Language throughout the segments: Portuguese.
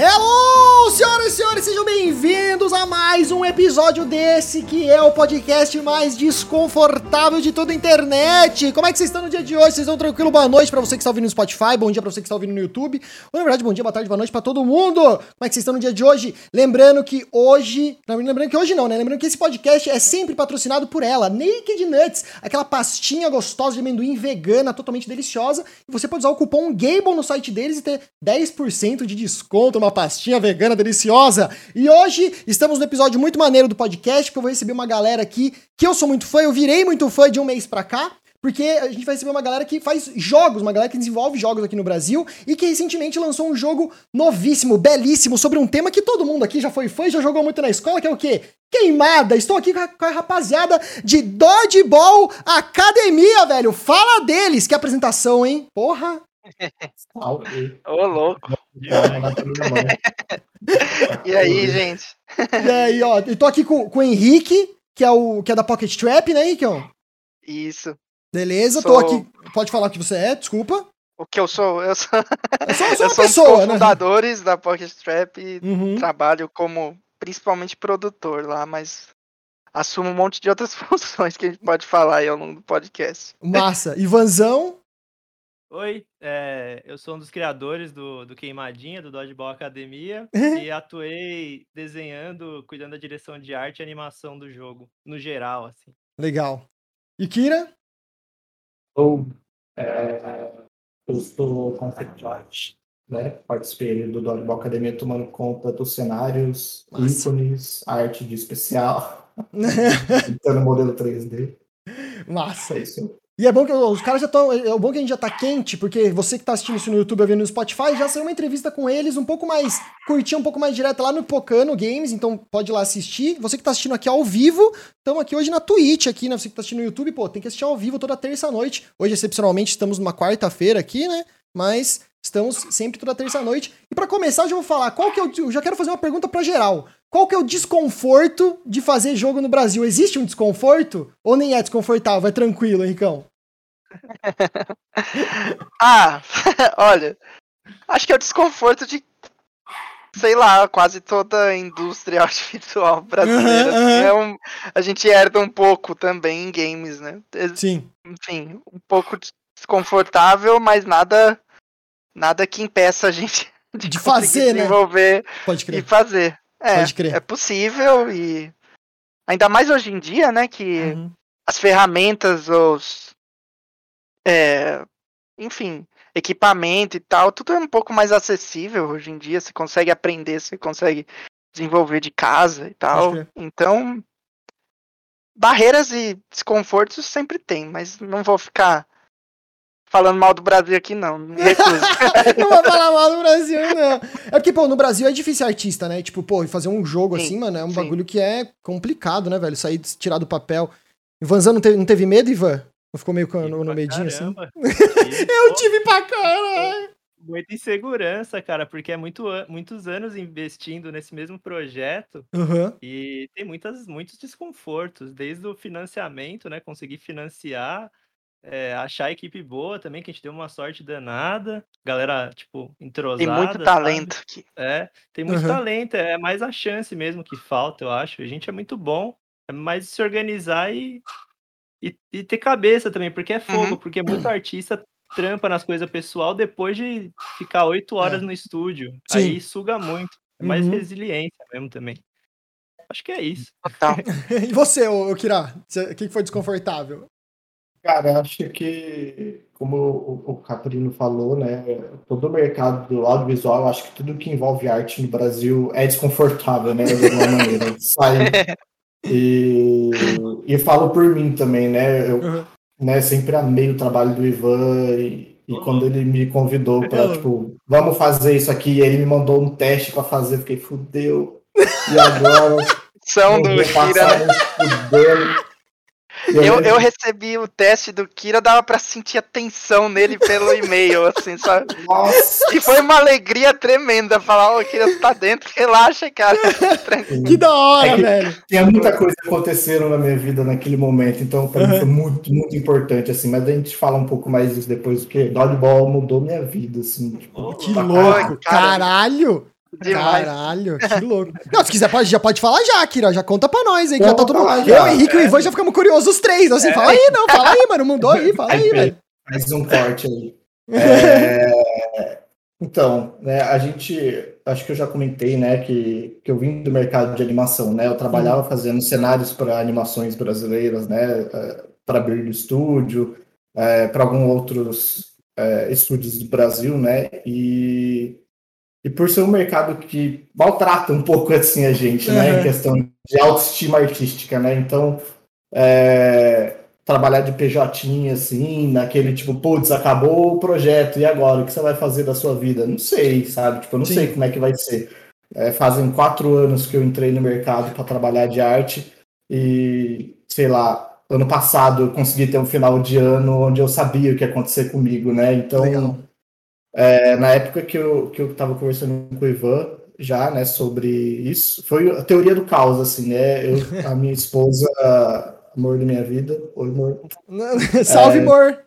Hello, senhoras e senhores, sejam bem-vindos a mais um episódio desse que é o podcast mais desconfortável de toda a internet. Como é que vocês estão no dia de hoje? Vocês estão tranquilo? Boa noite para você que está ouvindo no Spotify, bom dia para você que está ouvindo no YouTube. Ou, na verdade, bom dia, boa tarde, boa noite para todo mundo. Como é que vocês estão no dia de hoje? Lembrando que hoje, lembrando que hoje não, né? Lembrando que esse podcast é sempre patrocinado por ela, Naked Nuts, aquela pastinha gostosa de amendoim vegana, totalmente deliciosa. E você pode usar o cupom GABLE no site deles e ter 10% de desconto uma pastinha vegana deliciosa. E hoje estamos no episódio muito maneiro do podcast, porque eu vou receber uma galera aqui que eu sou muito fã, eu virei muito fã de um mês pra cá. Porque a gente vai receber uma galera que faz jogos, uma galera que desenvolve jogos aqui no Brasil e que recentemente lançou um jogo novíssimo, belíssimo, sobre um tema que todo mundo aqui já foi fã e já jogou muito na escola, que é o quê? Queimada! Estou aqui com a, com a rapaziada de Dodgeball Academia, velho! Fala deles! Que apresentação, hein? Porra! Ô, louco. e aí, gente? E aí, ó, eu tô aqui com, com o Henrique, que é, o, que é da Pocket Trap, né, Henrique? Isso. Beleza, sou... tô aqui. Pode falar o que você é, desculpa. O que eu sou? Eu sou, eu sou, eu sou, eu sou pessoa, um dos fundadores né? da Pocket Trap e uhum. trabalho como principalmente produtor lá, mas assumo um monte de outras funções que a gente pode falar aí ao longo do podcast. Massa. Ivanzão? Oi, é, eu sou um dos criadores do, do Queimadinha, do Dodgeball Academia, e atuei desenhando, cuidando da direção de arte e animação do jogo, no geral, assim. Legal. E Kira? Eu, é, eu sou concept art, né? Participei do Dodgeball Academia tomando conta dos cenários, Nossa. ícones, arte de especial, pintando modelo 3D. Massa. É isso. E é bom que os caras já estão. É bom que a gente já tá quente, porque você que tá assistindo isso no YouTube ou vendo no Spotify, já saiu uma entrevista com eles um pouco mais curtinha, um pouco mais direta lá no Pocano Games, então pode ir lá assistir. Você que tá assistindo aqui ao vivo, estamos aqui hoje na Twitch, aqui, né? Você que tá assistindo no YouTube, pô, tem que assistir ao vivo toda terça-noite. Hoje, excepcionalmente, estamos numa quarta-feira aqui, né? Mas estamos sempre toda terça-noite. E para começar, eu já vou falar qual que é o. Eu já quero fazer uma pergunta para geral. Qual que é o desconforto de fazer jogo no Brasil? Existe um desconforto? Ou nem é desconfortável? É tranquilo, Henricão? ah, olha. Acho que é o desconforto de. Sei lá, quase toda a indústria audiovisual brasileira. Uhum, assim, É um, a gente herda um pouco também em games, né? Sim. Enfim, um pouco desconfortável, mas nada nada que impeça a gente de, de fazer, né? desenvolver né? Pode crer. e fazer. É, Pode crer. é possível e ainda mais hoje em dia, né, que uhum. as ferramentas, os é, enfim, equipamento e tal, tudo é um pouco mais acessível hoje em dia. Você consegue aprender, você consegue desenvolver de casa e tal. Então, barreiras e desconfortos sempre tem, mas não vou ficar falando mal do Brasil aqui, não. Me recuso. não vou falar mal do Brasil, não. É porque, pô, no Brasil é difícil ser artista, né? Tipo, pô, fazer um jogo sim, assim, mano, é um sim. bagulho que é complicado, né, velho? Sair, tirar do papel. Ivanzão não teve, não teve medo, Ivan? Ou ficou meio no, no medinho assim? eu tive pra caralho! Muita insegurança, cara, porque é muito, muitos anos investindo nesse mesmo projeto uhum. e tem muitas, muitos desconfortos, desde o financiamento, né? Conseguir financiar, é, achar a equipe boa também, que a gente deu uma sorte danada. Galera, tipo, entrosada. Tem muito talento sabe? aqui. É, tem muito uhum. talento, é mais a chance mesmo que falta, eu acho. A gente é muito bom, é mais se organizar e e, e ter cabeça também, porque é fogo, uhum. porque muito artista trampa nas coisas pessoal depois de ficar oito horas é. no estúdio. Sim. Aí suga muito. É mais uhum. resiliência mesmo também. Acho que é isso. e você, ô, Kira? O que foi desconfortável? Cara, acho que, como o, o Caprino falou, né, todo o mercado do audiovisual, acho que tudo que envolve arte no Brasil é desconfortável, né, de alguma maneira. Sai, E, e falo por mim também, né? Eu uhum. né, sempre amei o trabalho do Ivan e, e uhum. quando ele me convidou para, tipo, vamos fazer isso aqui, ele me mandou um teste para fazer, eu fiquei, fudeu. E agora? São do Kira, né? Eu, eu recebi o teste do Kira, dava pra sentir a tensão nele pelo e-mail, assim, sabe? Nossa. E foi uma alegria tremenda falar, ô, oh, Kira, tá dentro, relaxa, cara. que da hora, é que velho. Tinha muita coisa acontecendo na minha vida naquele momento, então pra uhum. mim foi muito, muito importante, assim, mas a gente fala um pouco mais disso depois, porque Dodgeball mudou minha vida, assim. Tipo, que louco, caralho! Demais. Caralho, que louco. Não, se quiser, pode, já pode falar já, Kira. Já conta pra nós aí. Que já tá todo mundo. Eu, Henrique e o Ivan já ficamos curiosos os três. Assim, fala aí, não, fala aí, mano. Mandou aí, fala aí, velho. Mais um corte aí. É, Então, né, a gente, acho que eu já comentei, né, que, que eu vim do mercado de animação, né, eu trabalhava fazendo cenários para animações brasileiras, né, para Brilho Studio, para alguns outros é, estúdios do Brasil, né, e, e por ser um mercado que maltrata um pouco assim a gente, né, Uhum. em questão de autoestima artística, né, então é, trabalhar de PJ, assim, naquele tipo, putz, acabou o projeto, e agora? O que você vai fazer da sua vida? Não sei, sabe? Tipo, eu não Sim. sei como é que vai ser. É, fazem quatro anos que eu entrei no mercado para trabalhar de arte e, sei lá, ano passado eu consegui ter um final de ano onde eu sabia o que ia acontecer comigo, né? Então, Legal. É, na época que eu, que eu tava conversando com o Ivan, já, né, sobre isso, foi a teoria do caos, assim, né? Eu, a minha esposa, amor da minha vida, oi, amor. Salve, amor.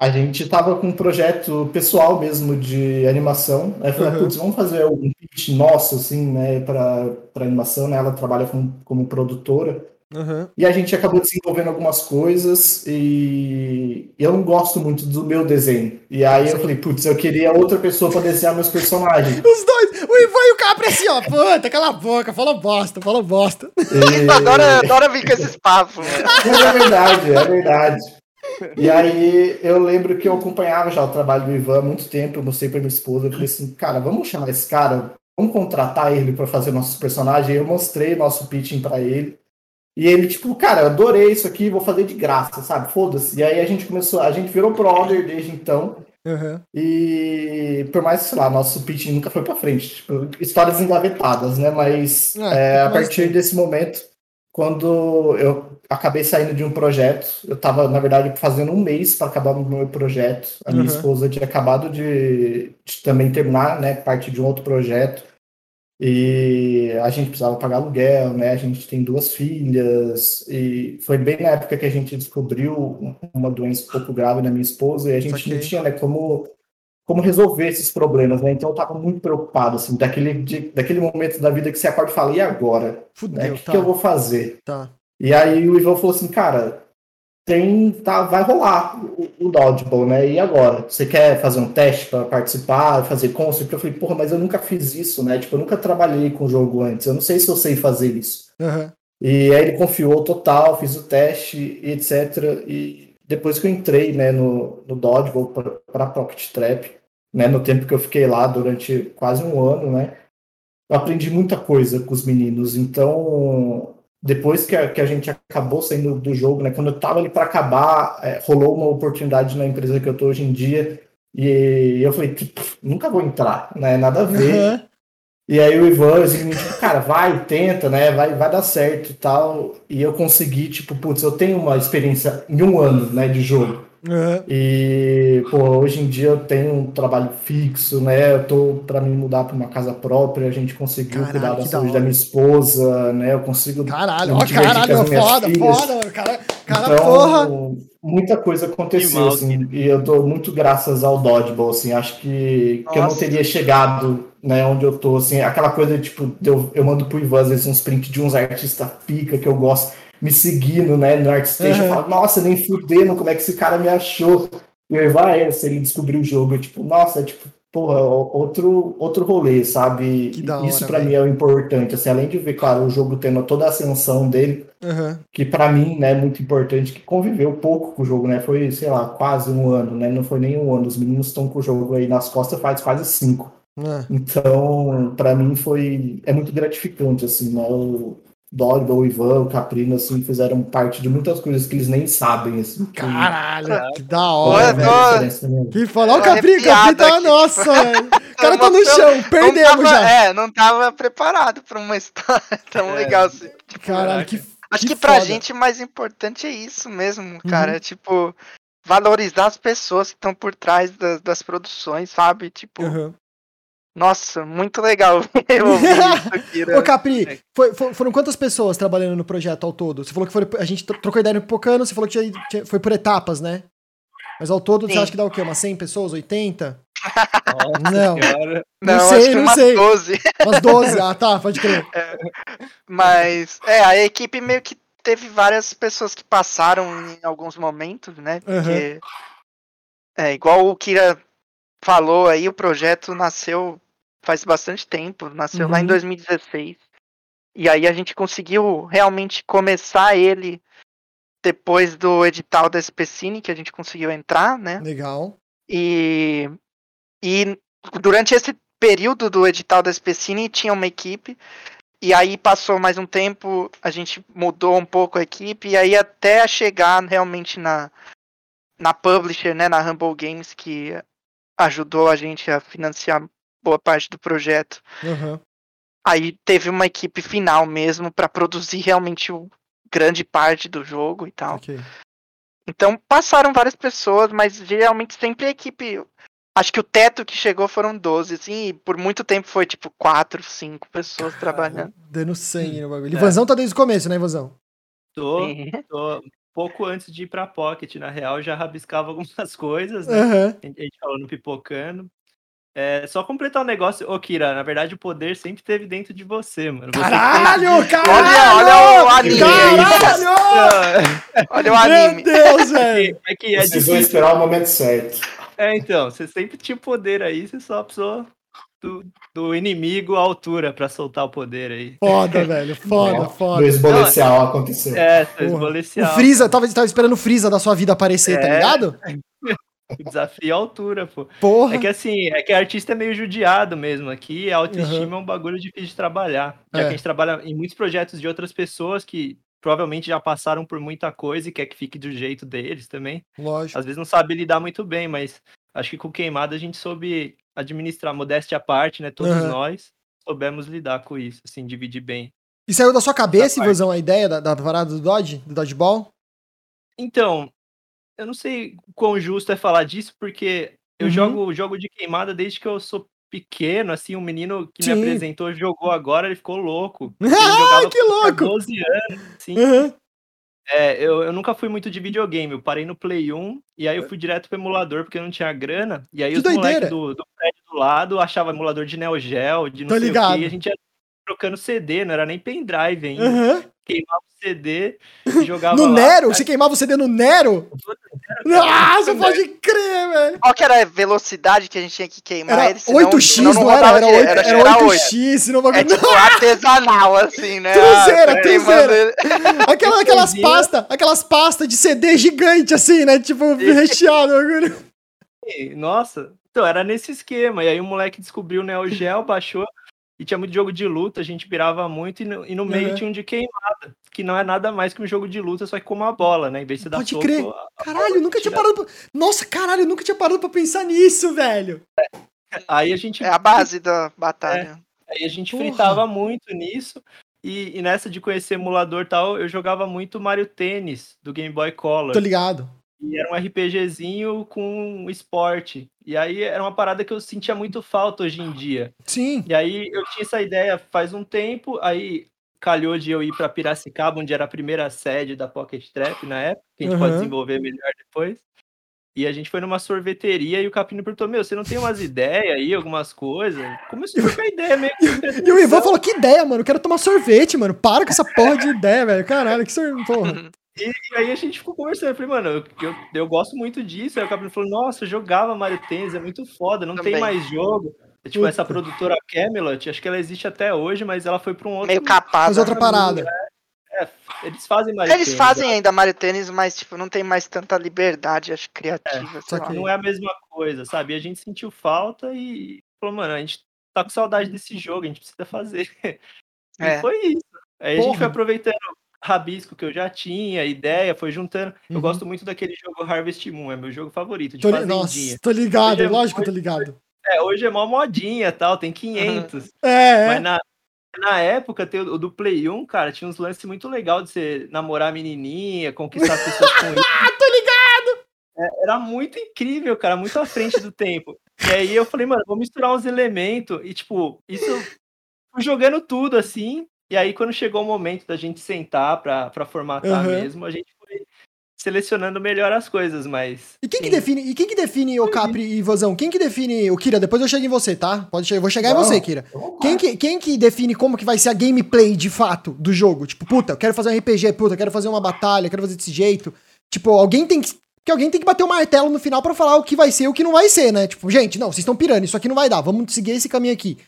A gente tava com um projeto pessoal mesmo de animação. Aí eu falei, Uhum. putz, vamos fazer um pitch nosso, assim, né, pra, pra animação, né? Ela trabalha como, como produtora. Uhum. E a gente acabou desenvolvendo algumas coisas e eu não gosto muito do meu desenho. E aí eu falei, putz, eu queria outra pessoa para desenhar meus personagens. Os dois, o Ivan e o Capri assim, ó. Puta, cala a boca, fala bosta, fala bosta. E- Adora, adora vir com esses papos. Mas é verdade, é verdade. E aí eu lembro que eu acompanhava já o trabalho do Ivan há muito tempo, eu mostrei pra minha esposa, eu falei assim, cara, vamos chamar esse cara, vamos contratar ele para fazer nossos personagens. E eu mostrei nosso pitching para ele. E ele, tipo, cara, eu adorei isso aqui, vou fazer de graça, sabe? Foda-se. E aí a gente começou, a gente virou brother desde então. Uhum. E por mais, sei lá, nosso pitch nunca foi pra frente. Tipo, histórias engavetadas, né? Mas Ah, é, a partir tem. desse momento, quando eu acabei saindo de um projeto, eu tava, na verdade, fazendo um mês para acabar o meu projeto. A minha Uhum. esposa tinha acabado de, de também terminar, né? Parte de um outro projeto. E a gente precisava pagar aluguel, né? A gente tem duas filhas, e foi bem na época que a gente descobriu uma doença um pouco grave na minha esposa, e a gente não tinha, né, como, como resolver esses problemas, né? Então eu tava muito preocupado, assim, daquele, de- daquele momento da vida que você acorda e fala, e agora? Né? Fudeu, O que, tá. que eu vou fazer? Tá. E aí o Ivan falou assim, cara, tem, tá, vai rolar o, o Dodgeball, né? E agora? Você quer fazer um teste para participar, fazer concept? Eu falei, porra, mas eu nunca fiz isso, né? Tipo, eu nunca trabalhei com jogo antes, eu não sei se eu sei fazer isso. Uhum. E aí ele confiou total, fiz o teste etc. E depois que eu entrei, né, no, no Dodgeball para Pocket Trap, né, no tempo que eu fiquei lá durante quase um ano, né, eu aprendi muita coisa com os meninos. Então, depois que a, que a gente acabou saindo do jogo, né, quando eu tava ali para acabar, é, rolou uma oportunidade na empresa que eu tô hoje em dia. E eu falei, "Pff, nunca vou entrar, né? Nada a ver. Uhum. E aí o Ivan, assim, tipo, cara, vai, tenta, né? Vai, vai dar certo e tal. E eu consegui, tipo, putz, eu tenho uma experiência em um ano, né, de jogo. Uhum. E, pô, hoje em dia eu tenho um trabalho fixo, né? Eu tô pra me mudar pra uma casa própria, a gente conseguiu Caralho, cuidar da que da saúde hora. da minha esposa, né? Eu consigo. Caralho, ó, caralho, foda, filhas. foda, mano. Cara, cara Então, porra. muita coisa aconteceu, Que mal, assim, e eu dou muito graças ao Dodgeball, assim, acho que, que eu não Nossa. teria chegado, né, onde eu tô, assim, aquela coisa, tipo, eu, eu mando pro Ivan, às vezes, uns prints de uns artistas pica que eu gosto, me seguindo, né, no ArtStation, Uhum. eu falo, nossa, nem fudendo, como é que esse cara me achou? E o Ivan, é, se ele descobriu o jogo, eu, tipo, nossa, tipo, porra, outro, outro rolê, sabe? Isso hora, pra velho. mim é o importante, assim, além de ver, claro, o jogo tendo toda a ascensão dele, Uhum. que pra mim, né, é muito importante, que conviveu pouco com o jogo, né, foi, sei lá, quase um ano, né, não foi nem um ano, os meninos estão com o jogo aí nas costas faz quase cinco, É. então, pra mim foi, é muito gratificante, assim, né, o Dog, o Ivan, o Caprino, assim, fizeram parte de muitas coisas que eles nem sabem, assim, que- Caralho, que da hora, velho. Que. Ó, o Tô Capri, Capri arrepiado tá, aqui. nossa, velho. O cara tá no chão, perdemos tava- já. É, não tava preparado pra uma história tão É. legal assim. Caralho, que Acho que que, pra foda. gente o mais importante é isso mesmo, Uhum. cara. É, tipo, valorizar as pessoas que estão por trás das, das produções, sabe? Tipo, Uhum. Nossa, muito legal né? Ô, Capri, foi- foi- foram quantas pessoas trabalhando no projeto ao todo? Você falou que foi, a gente tro- trocou ideia no Pipocano, você falou que tinha- tinha- foi por etapas, né? Mas ao todo, você Sim. acha que dá o quê? Umas 100 pessoas? 80? Nossa não. Não, não sei, não sei. 12. Umas 12, ah tá, pode crer. É, mas, é, a equipe meio que teve várias pessoas que passaram em alguns momentos, né? Porque, uhum. é, igual o Kira falou aí, o projeto nasceu faz bastante tempo, nasceu uhum. lá em 2016. Uhum. E aí a gente conseguiu realmente começar ele depois do edital da SPCine, que a gente conseguiu entrar, né? Legal. E, e durante esse período do edital da SPCine tinha uma equipe, e aí passou mais um tempo, a gente mudou um pouco a equipe, e aí até chegar realmente na, na publisher, né, na Humble Games, que ajudou a gente a financiar boa parte do projeto. Uhum. Aí teve uma equipe final mesmo para produzir realmente o grande parte do jogo e tal. Okay. Então passaram várias pessoas, mas geralmente sempre a equipe. Acho que o teto que chegou foram 12, assim, e por muito tempo foi tipo 4, 5 pessoas Cara, trabalhando. Dando sangue no bagulho. É. Ivanzão tá desde o começo, né, Ivanzão? Tô, tô pouco antes de ir pra Pocket, na real, já rabiscava algumas coisas, né? Uhum. A gente falando pipocando. É, só completar o um negócio, ô Kira, na verdade o poder sempre teve dentro de você, mano. Você caralho, caralho! Olha, olha o anime! Caralho! olha o anime! Meu Deus, velho! É que é Vocês vão esperar o momento certo. É, então, você sempre tinha poder aí, você só precisou do, do inimigo à altura pra soltar o poder aí. Foda, velho, foda, é, foda. No esbolecial aconteceu. É, esbolecial. O Freeza, tava, tava esperando o Freeza da sua vida aparecer, tá é. tá ligado? O desafio à altura, pô. Porra. É que assim, é que artista é meio judiado mesmo aqui, a autoestima uhum. é um bagulho difícil de trabalhar. Já é. que a gente trabalha em muitos projetos de outras pessoas que provavelmente já passaram por muita coisa e quer que fique do jeito deles também. Lógico. Às vezes não sabe lidar muito bem, mas acho que com queimada a gente soube administrar, modéstia à parte, né? Todos uhum. nós soubemos lidar com isso, assim, dividir bem. E saiu da sua cabeça, Ivozão, a ideia da, da parada do Dodge, do Dodgeball? Então, eu não sei quão justo é falar disso, porque eu uhum. jogo jogo de queimada desde que eu sou pequeno, assim, um menino que Sim. me apresentou jogou agora, ele ficou louco. ah, que louco! 12 anos, assim. Uhum. É, eu, eu nunca fui muito de videogame, eu parei no Play 1 e aí eu fui direto pro emulador porque eu não tinha grana. E aí que os moleques do, do prédio do lado achavam emulador de Neo Geo, de não Tô sei ligado. o que, e a gente ia trocando CD, não era nem pendrive ainda. Uhum queimava o CD e jogava No lá, Nero? Cara. Você queimava o CD no Nero? Nossa, pode crer, velho. Qual que era a velocidade que a gente tinha que queimar era ele? 8x, não, não era? Era, 8, era, era 8x, senão bagulho... É tipo artesanal, assim, né? Truzeira, ah, truzeira. Aquela, aquelas pastas, aquelas pastas de CD gigante, assim, né? Tipo, recheado. Nossa, então era nesse esquema. E aí o moleque descobriu o Neo Geo, baixou e tinha muito jogo de luta, a gente pirava muito, e no, e no meio uhum. tinha um de queimada, que não é nada mais que um jogo de luta, só que com uma bola, né? Em vez de você Pode dar crer. Soco, caralho, eu nunca tinha parado pra... Nossa, caralho, eu nunca tinha parado pra pensar nisso, velho. É. Aí a gente... É a base da batalha. É. Aí a gente Porra. fritava muito nisso, e, e, nessa de conhecer emulador e tal, eu jogava muito Mario Tênis, do Game Boy Color. Tô ligado. E era um RPGzinho com esporte. E aí era uma parada que eu sentia muito falta hoje em dia. Sim. E aí eu tinha essa ideia faz um tempo, aí calhou de eu ir para Piracicaba, onde era a primeira sede da Pocket Trap na época, que a gente uhum. pode desenvolver melhor depois. E a gente foi numa sorveteria e o Capino perguntou: Meu, você não tem umas ideias aí, algumas coisas? Começou a ficar ideia meio que. e o Ivan falou: Que ideia, mano? Eu quero tomar sorvete, mano. Para com essa porra de ideia, velho. Caralho, que sorvete. Porra. E, e, aí a gente ficou conversando. Eu falei, mano, eu, eu, eu gosto muito disso. Aí o Capitão falou, nossa, eu jogava Mario Tennis, é muito foda, não Também. tem mais jogo. É, tipo, essa produtora Camelot, acho que ela existe até hoje, mas ela foi para um outro. Meio capaz. Faz outra parada. É, é, eles fazem Mario Eles fazem ainda Mario Tennis, mas tipo, não tem mais tanta liberdade, acho, criativa. É, não é a mesma coisa, sabe? E a gente sentiu falta e falou, mano, a gente tá com saudade desse jogo, a gente precisa fazer. E é. foi isso. Aí Porra. a gente foi aproveitando rabisco que eu já tinha, ideia, foi juntando. Uhum. Eu gosto muito daquele jogo Harvest Moon, é meu jogo favorito, de tô li... Nossa, tô ligado, é, lógico que tô ligado. É, hoje é mó modinha tal, tem 500. Uhum. É, Mas na, na época, tem o, do Play 1, cara, tinha uns lances muito legais de você namorar a menininha, conquistar as pessoas com isso. Ah, tô ligado! É, era muito incrível, cara, muito à frente do tempo. E aí eu falei, mano, vou misturar uns elementos e, tipo, isso jogando tudo assim, e aí, quando chegou o momento da gente sentar para formatar uhum. mesmo, a gente foi selecionando melhor as coisas, mas. E quem sim. que define, e quem que define o Capri e Vozão? Quem que define o Kira? Depois eu chego em você, tá? Pode chegar, vou chegar Não, em você, Kira. Quem que, quem que define como que vai ser a gameplay de fato do jogo? Tipo, puta, eu quero fazer um RPG, puta, eu quero fazer uma batalha, eu quero fazer desse jeito. Tipo, alguém tem que que alguém tem que bater o martelo no final para falar o que vai ser e o que não vai ser, né? Tipo, gente, não, vocês estão pirando, isso aqui não vai dar, vamos seguir esse caminho aqui.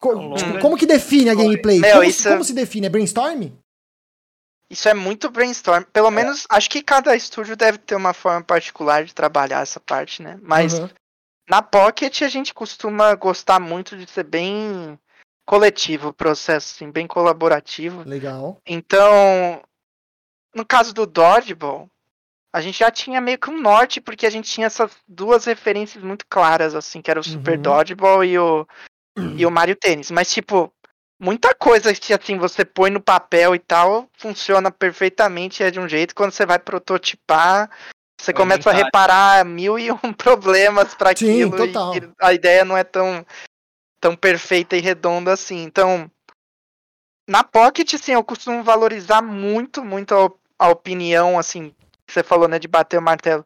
Co tipo, como que define a gameplay? Meu, como, isso... como se define? É brainstorm? Isso é muito brainstorm. Pelo é. menos, acho que cada estúdio deve ter uma forma particular de trabalhar essa parte, né? Mas uhum. na Pocket a gente costuma gostar muito de ser bem coletivo o processo, assim, bem colaborativo. Legal. Então, no caso do Dodgeball, a gente já tinha meio que um norte, porque a gente tinha essas duas referências muito claras, assim, que era o Super uhum. Dodgeball e o, e o Mario Tênis. Mas, tipo, muita coisa que assim você põe no papel e tal funciona perfeitamente é de um jeito. Quando você vai prototipar você começa a reparar mil e um problemas para aquilo total. e a ideia não é tão tão perfeita e redonda assim. Então na Pocket sim eu costumo valorizar muito muito a, a opinião assim que você falou né de bater o martelo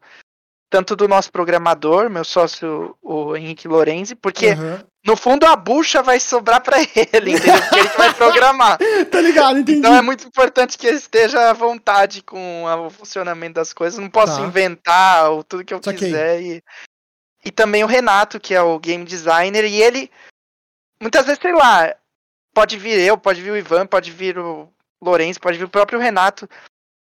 tanto do nosso programador, meu sócio, o Henrique Lorenzi, porque uhum. no fundo a bucha vai sobrar para ele, entendeu? Porque ele vai programar. tá ligado, entendi. Então é muito importante que ele esteja à vontade com o funcionamento das coisas. Não posso tá. inventar ou tudo que eu Saquei. quiser. E, e também o Renato, que é o game designer, e ele, muitas vezes, sei lá, pode vir eu, pode vir o Ivan, pode vir o Lourenço, pode vir o próprio Renato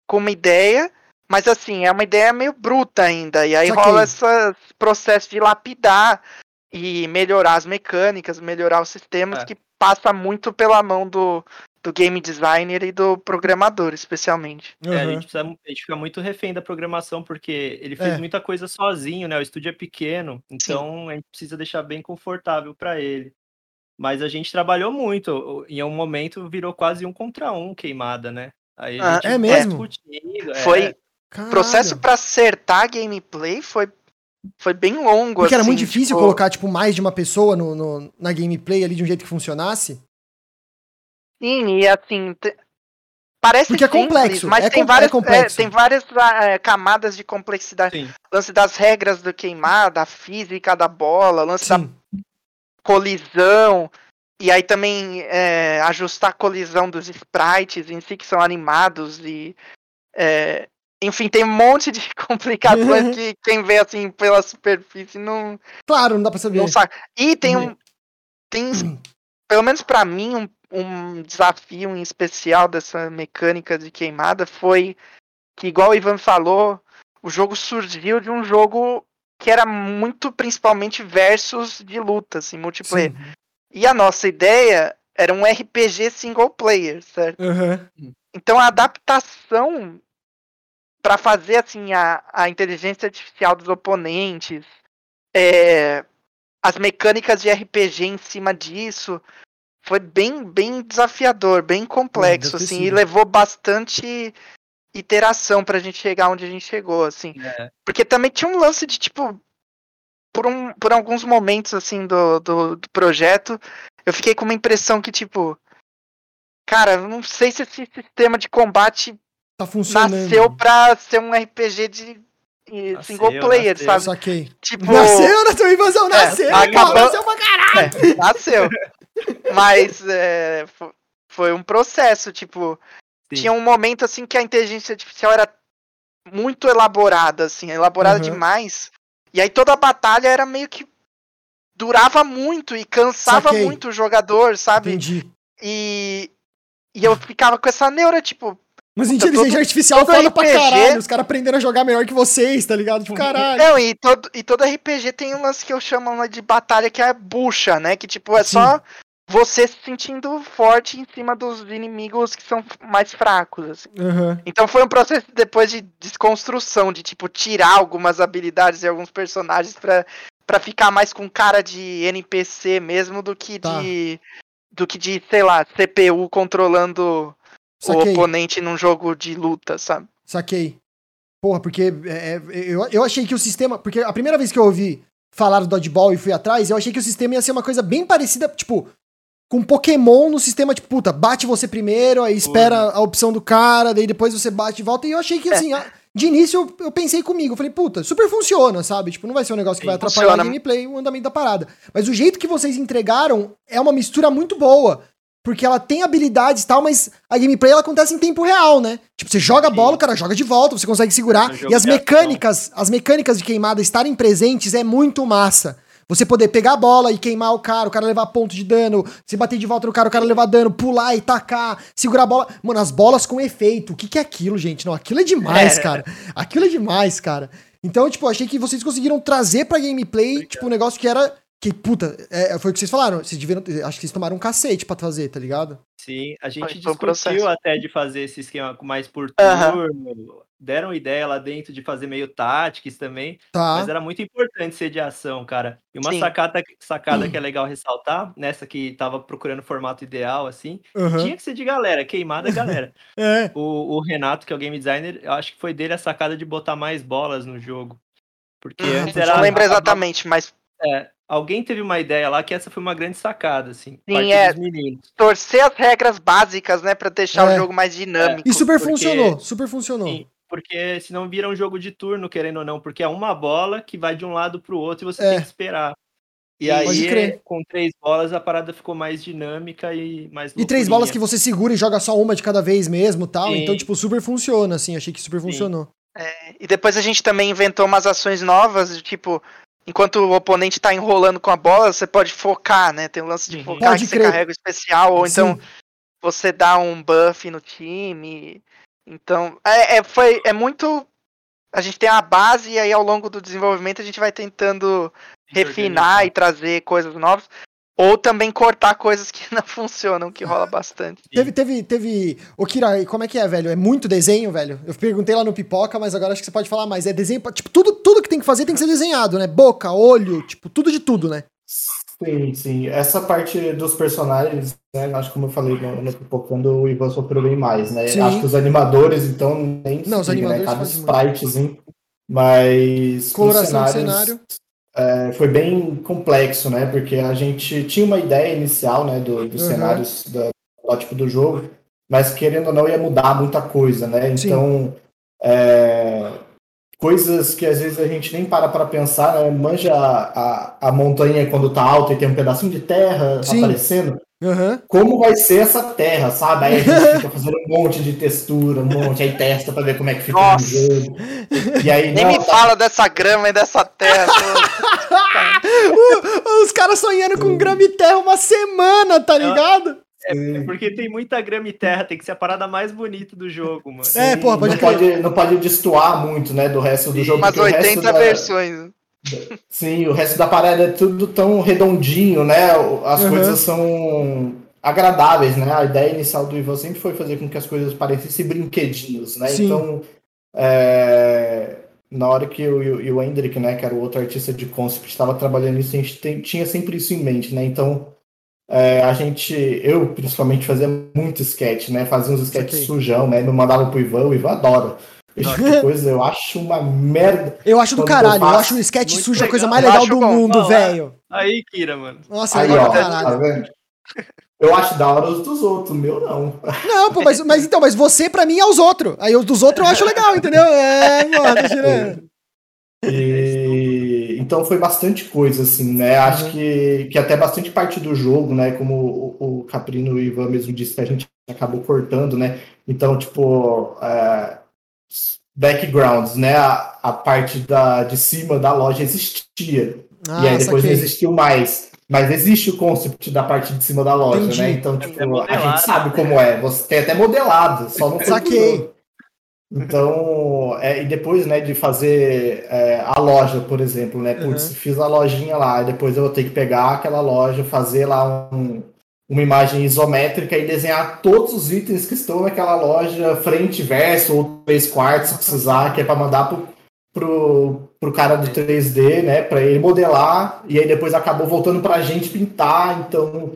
com uma ideia mas assim, é uma ideia meio bruta ainda. E aí rola esse processo de lapidar e melhorar as mecânicas, melhorar os sistemas, é. que passa muito pela mão do, do game designer e do programador, especialmente. Uhum. É, a, gente precisa, a gente fica muito refém da programação, porque ele fez é. muita coisa sozinho, né? O estúdio é pequeno, então Sim. a gente precisa deixar bem confortável para ele. Mas a gente trabalhou muito, em um momento virou quase um contra um queimada, né? Aí ah, é mesmo? Foi, é. O processo para acertar a gameplay foi, foi bem longo. Porque assim, era muito difícil tipo... colocar, tipo, mais de uma pessoa no, no, na gameplay ali de um jeito que funcionasse? Sim, e assim. Te... Parece Porque simples, é complexo, mas é tem, várias, é complexo. É, tem várias é, camadas de complexidade. Sim. Lance das regras do queimar, da física da bola, lance Sim. da colisão. E aí também é, ajustar a colisão dos sprites em si, que são animados. E é, enfim, tem um monte de complicações que quem vê assim pela superfície não. Claro, não dá pra saber. Não sabe. E tem um. Tem, pelo menos para mim, um, um desafio em especial dessa mecânica de queimada foi que, igual o Ivan falou, o jogo surgiu de um jogo que era muito principalmente versus de luta, assim, multiplayer. Sim. E a nossa ideia era um RPG single player, certo? Uhum. Então a adaptação para fazer assim a, a inteligência artificial dos oponentes, é, as mecânicas de RPG em cima disso, foi bem bem desafiador, bem complexo, assim, e levou bastante iteração pra gente chegar onde a gente chegou, assim. É. Porque também tinha um lance de, tipo, por, um, por alguns momentos, assim, do, do, do projeto, eu fiquei com uma impressão que, tipo, cara, não sei se esse sistema de combate tá funcionando. Nasceu pra ser um RPG de nasceu, single player, nasceu. sabe? Saquei. Tipo, nasceu, nasceu, invasão, é, nasceu, é, acabou... nasceu pra caralho! É, nasceu. Mas é, foi um processo, tipo, Sim. tinha um momento assim que a inteligência artificial era muito elaborada, assim, elaborada uhum. demais. E aí toda a batalha era meio que durava muito e cansava Saquei. muito o jogador, sabe? Entendi. E, e eu ficava com essa neura, tipo, mas inteligência todo, artificial todo foda RPG... pra caralho. Os caras aprenderam a jogar melhor que vocês, tá ligado? Tipo, caralho. Não, e todo, e todo RPG tem um lance que eu chamo de batalha que é bucha, né? Que tipo, é Sim. só você se sentindo forte em cima dos inimigos que são mais fracos, assim. Uhum. Então foi um processo depois de desconstrução, de tipo, tirar algumas habilidades de alguns personagens pra, pra ficar mais com cara de NPC mesmo do que tá. de. Do que de, sei lá, CPU controlando Saquei. o oponente num jogo de luta, sabe? Saquei. Porra, porque é, é, eu, eu achei que o sistema. Porque a primeira vez que eu ouvi falar do Dodgeball e fui atrás, eu achei que o sistema ia ser uma coisa bem parecida, tipo, com Pokémon no sistema, tipo, puta, bate você primeiro, aí espera a opção do cara, daí depois você bate e volta. E eu achei que, assim, é. de início eu, eu pensei comigo, eu falei, puta, super funciona, sabe? Tipo, não vai ser um negócio que vai atrapalhar funciona. a gameplay, o andamento da parada. Mas o jeito que vocês entregaram é uma mistura muito boa. Porque ela tem habilidades e tal, mas a gameplay ela acontece em tempo real, né? Tipo, você joga a bola, o cara joga de volta, você consegue segurar. E as mecânicas, as mecânicas de queimada estarem presentes é muito massa. Você poder pegar a bola e queimar o cara, o cara levar ponto de dano, se bater de volta no cara, o cara levar dano, pular e tacar, segurar a bola. Mano, as bolas com efeito. O que, que é aquilo, gente? Não, aquilo é demais, é. cara. Aquilo é demais, cara. Então, tipo, achei que vocês conseguiram trazer pra gameplay, Obrigado. tipo, um negócio que era que, puta, é, foi o que vocês falaram. Vocês deviam, acho que vocês tomaram um cacete pra fazer, tá ligado? Sim, a gente discutiu até de fazer esse esquema mais por turno. Deram ideia lá dentro de fazer meio táticas também. Tá. Mas era muito importante ser de ação, cara. E uma sacada, sacada que é legal ressaltar, nessa que tava procurando o formato ideal, assim, uhum. tinha que ser de galera, queimada galera. é. o, o Renato, que é o game designer, eu acho que foi dele a sacada de botar mais bolas no jogo. Porque hum, antes era. Não lembro exatamente, mas. É, alguém teve uma ideia lá que essa foi uma grande sacada, assim. Sim, é. Torcer as regras básicas, né, para deixar é. o jogo mais dinâmico. É. E super porque... funcionou, super funcionou. Sim, porque senão vira um jogo de turno, querendo ou não, porque é uma bola que vai de um lado pro outro e você é. tem que esperar. E aí, com três bolas, a parada ficou mais dinâmica e mais. E três bolas que você segura e joga só uma de cada vez mesmo tal. Sim. Então, tipo, super funciona, assim. Achei que super Sim. funcionou. É, e depois a gente também inventou umas ações novas, tipo, enquanto o oponente tá enrolando com a bola, você pode focar, né? Tem o lance de uhum. focar pode que crer. você carrega o especial, ou Sim. então você dá um buff no time. Então, é, é, foi, é muito. A gente tem a base e aí ao longo do desenvolvimento a gente vai tentando refinar e trazer coisas novas. Ou também cortar coisas que não funcionam, que rola bastante. Teve, teve, teve. Ô, Kira, como é que é, velho? É muito desenho, velho? Eu perguntei lá no Pipoca, mas agora acho que você pode falar mais. É desenho. Tipo, tudo, tudo que tem que fazer tem que ser desenhado, né? Boca, olho, tipo, tudo de tudo, né? Sim, sim. Essa parte dos personagens, né? Acho que como eu falei no, no Pipocando, o Ivan sofreu bem mais, né? Sim. Acho que os animadores, então, nem Não, os animadores né? Cada spritezinho. Mas. Coloração do cenário é, foi bem complexo, né? Porque a gente tinha uma ideia inicial, né, do, dos uhum. cenários do protótipo do jogo, mas querendo ou não ia mudar muita coisa, né? Então, é, coisas que às vezes a gente nem para para pensar, né? Manja a, a, a, montanha quando tá alta e tem um pedacinho de terra Sim. aparecendo. Uhum. Como vai ser essa terra, sabe? Aí a gente fica fazendo um monte de textura, um monte, aí testa pra ver como é que fica Nossa. no jogo. E aí, Nem não, me tá... fala dessa grama e dessa terra. Os caras sonhando com grama e terra uma semana, tá ligado? É, porque tem muita grama e terra, tem que ser a parada mais bonita do jogo, mano. É, porra, pode não, pode, não pode destoar muito, né, do resto do Sim, jogo. Mas 80 versões. Sim, o resto da parada é tudo tão redondinho, né? As uhum. coisas são agradáveis, né? A ideia inicial do Ivan sempre foi fazer com que as coisas parecessem brinquedinhos, né? Sim. Então, é... na hora que eu e o Hendrick, né, que era o outro artista de concept, estava trabalhando nisso, a gente tem, tinha sempre isso em mente, né? Então, é, a gente, eu principalmente, fazia muito sketch, né? Fazia uns sketches sujão, né? Me mandava pro Ivan, o Ivan adora. Coisa eu acho uma merda. Eu acho do caralho, eu, eu acho o sketch sujo legal. a coisa mais legal do bom. mundo, velho. Aí, Kira, mano. Nossa, aí, ó, tá vendo? Eu acho da hora os dos outros, meu não. Não, pô, mas, mas então, mas você pra mim é os outros. Aí os dos outros eu acho legal, entendeu? É, mano, tá tirando. E, então foi bastante coisa, assim, né? Acho uhum. que, que até bastante parte do jogo, né? Como o, o Caprino e o Ivan mesmo disse, que a gente acabou cortando, né? Então, tipo, é, backgrounds, né? A, a parte da, de cima da loja existia. Ah, e aí depois não existiu mais. Mas existe o concept da parte de cima da loja, Entendi. né? Então, tipo, a gente sabe como é. Você tem até modelado, só não Saquei. Então, é, e depois, né, de fazer é, a loja, por exemplo, né? Putz, uhum. fiz a lojinha lá, e depois eu vou ter que pegar aquela loja, fazer lá um, uma imagem isométrica e desenhar todos os itens que estão naquela loja, frente, verso, ou três quartos, se precisar, que é para mandar pro, pro, pro cara do 3D, né, para ele modelar, e aí depois acabou voltando para a gente pintar, então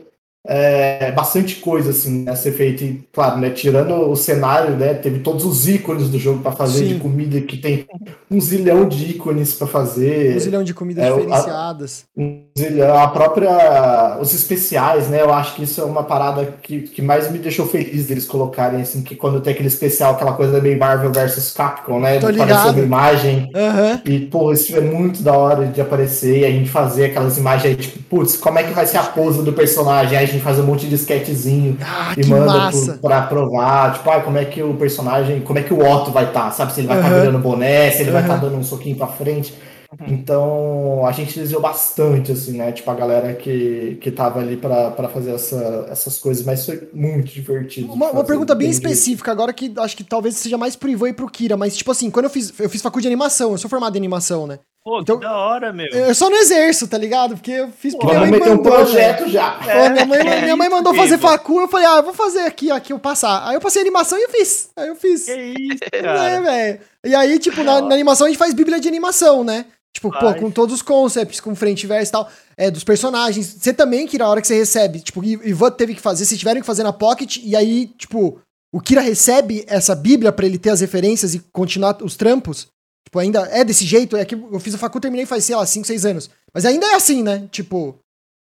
é, bastante coisa assim a ser feita. E, claro, né, tirando o cenário, né, teve todos os ícones do jogo para fazer Sim. de comida que tem um zilhão de ícones para fazer. Um zilhão de comidas é, diferenciadas. A, um zilhão, a própria os especiais, né? Eu acho que isso é uma parada que, que mais me deixou feliz deles colocarem assim que quando tem aquele especial, aquela coisa meio Marvel versus Capcom, né? Tô ligado. uma imagem uhum. e pô, isso é muito da hora de aparecer e a gente fazer aquelas imagens aí, tipo, putz, como é que vai ser a pose do personagem? Aí a gente faz um monte de sketchzinho ah, e manda pro, pra provar, tipo, ah, como é que o personagem, como é que o Otto vai estar, tá, sabe? Se ele vai estar uhum. tá virando boné, se ele uhum. vai estar tá dando um soquinho pra frente. Uhum. Então, a gente desviou bastante, assim, né? Tipo, a galera que, que tava ali para fazer essa, essas coisas, mas foi muito divertido. Uma, uma pergunta bem específica, agora que acho que talvez seja mais pro Ivan e pro Kira, mas, tipo assim, quando eu fiz, eu fiz faculdade de animação, eu sou formado em animação, né? Pô, então, que da hora, meu. Eu só não exerço, tá ligado? Porque eu fiz porque minha mãe mandou. um projeto né? já. É, minha, mãe, minha mãe mandou fazer facu, eu falei, ah, eu vou fazer aqui, aqui eu passar. Aí eu passei animação e eu fiz. Aí eu fiz. Que isso, é, cara. É, velho. E aí, tipo, na, na, animação a gente faz bíblia de animação, né? Tipo, Vai. pô, com todos os concepts, com frente e verso e tal, é, dos personagens. Você também, Kira, a hora que você recebe, tipo, Ivan teve que fazer, se tiveram que fazer na Pocket, e aí, tipo, o Kira recebe essa bíblia para ele ter as referências e continuar os trampos. Tipo, ainda é desse jeito. É que eu fiz a faculdade, terminei faz, sei lá, 5, 6 anos. Mas ainda é assim, né? Tipo,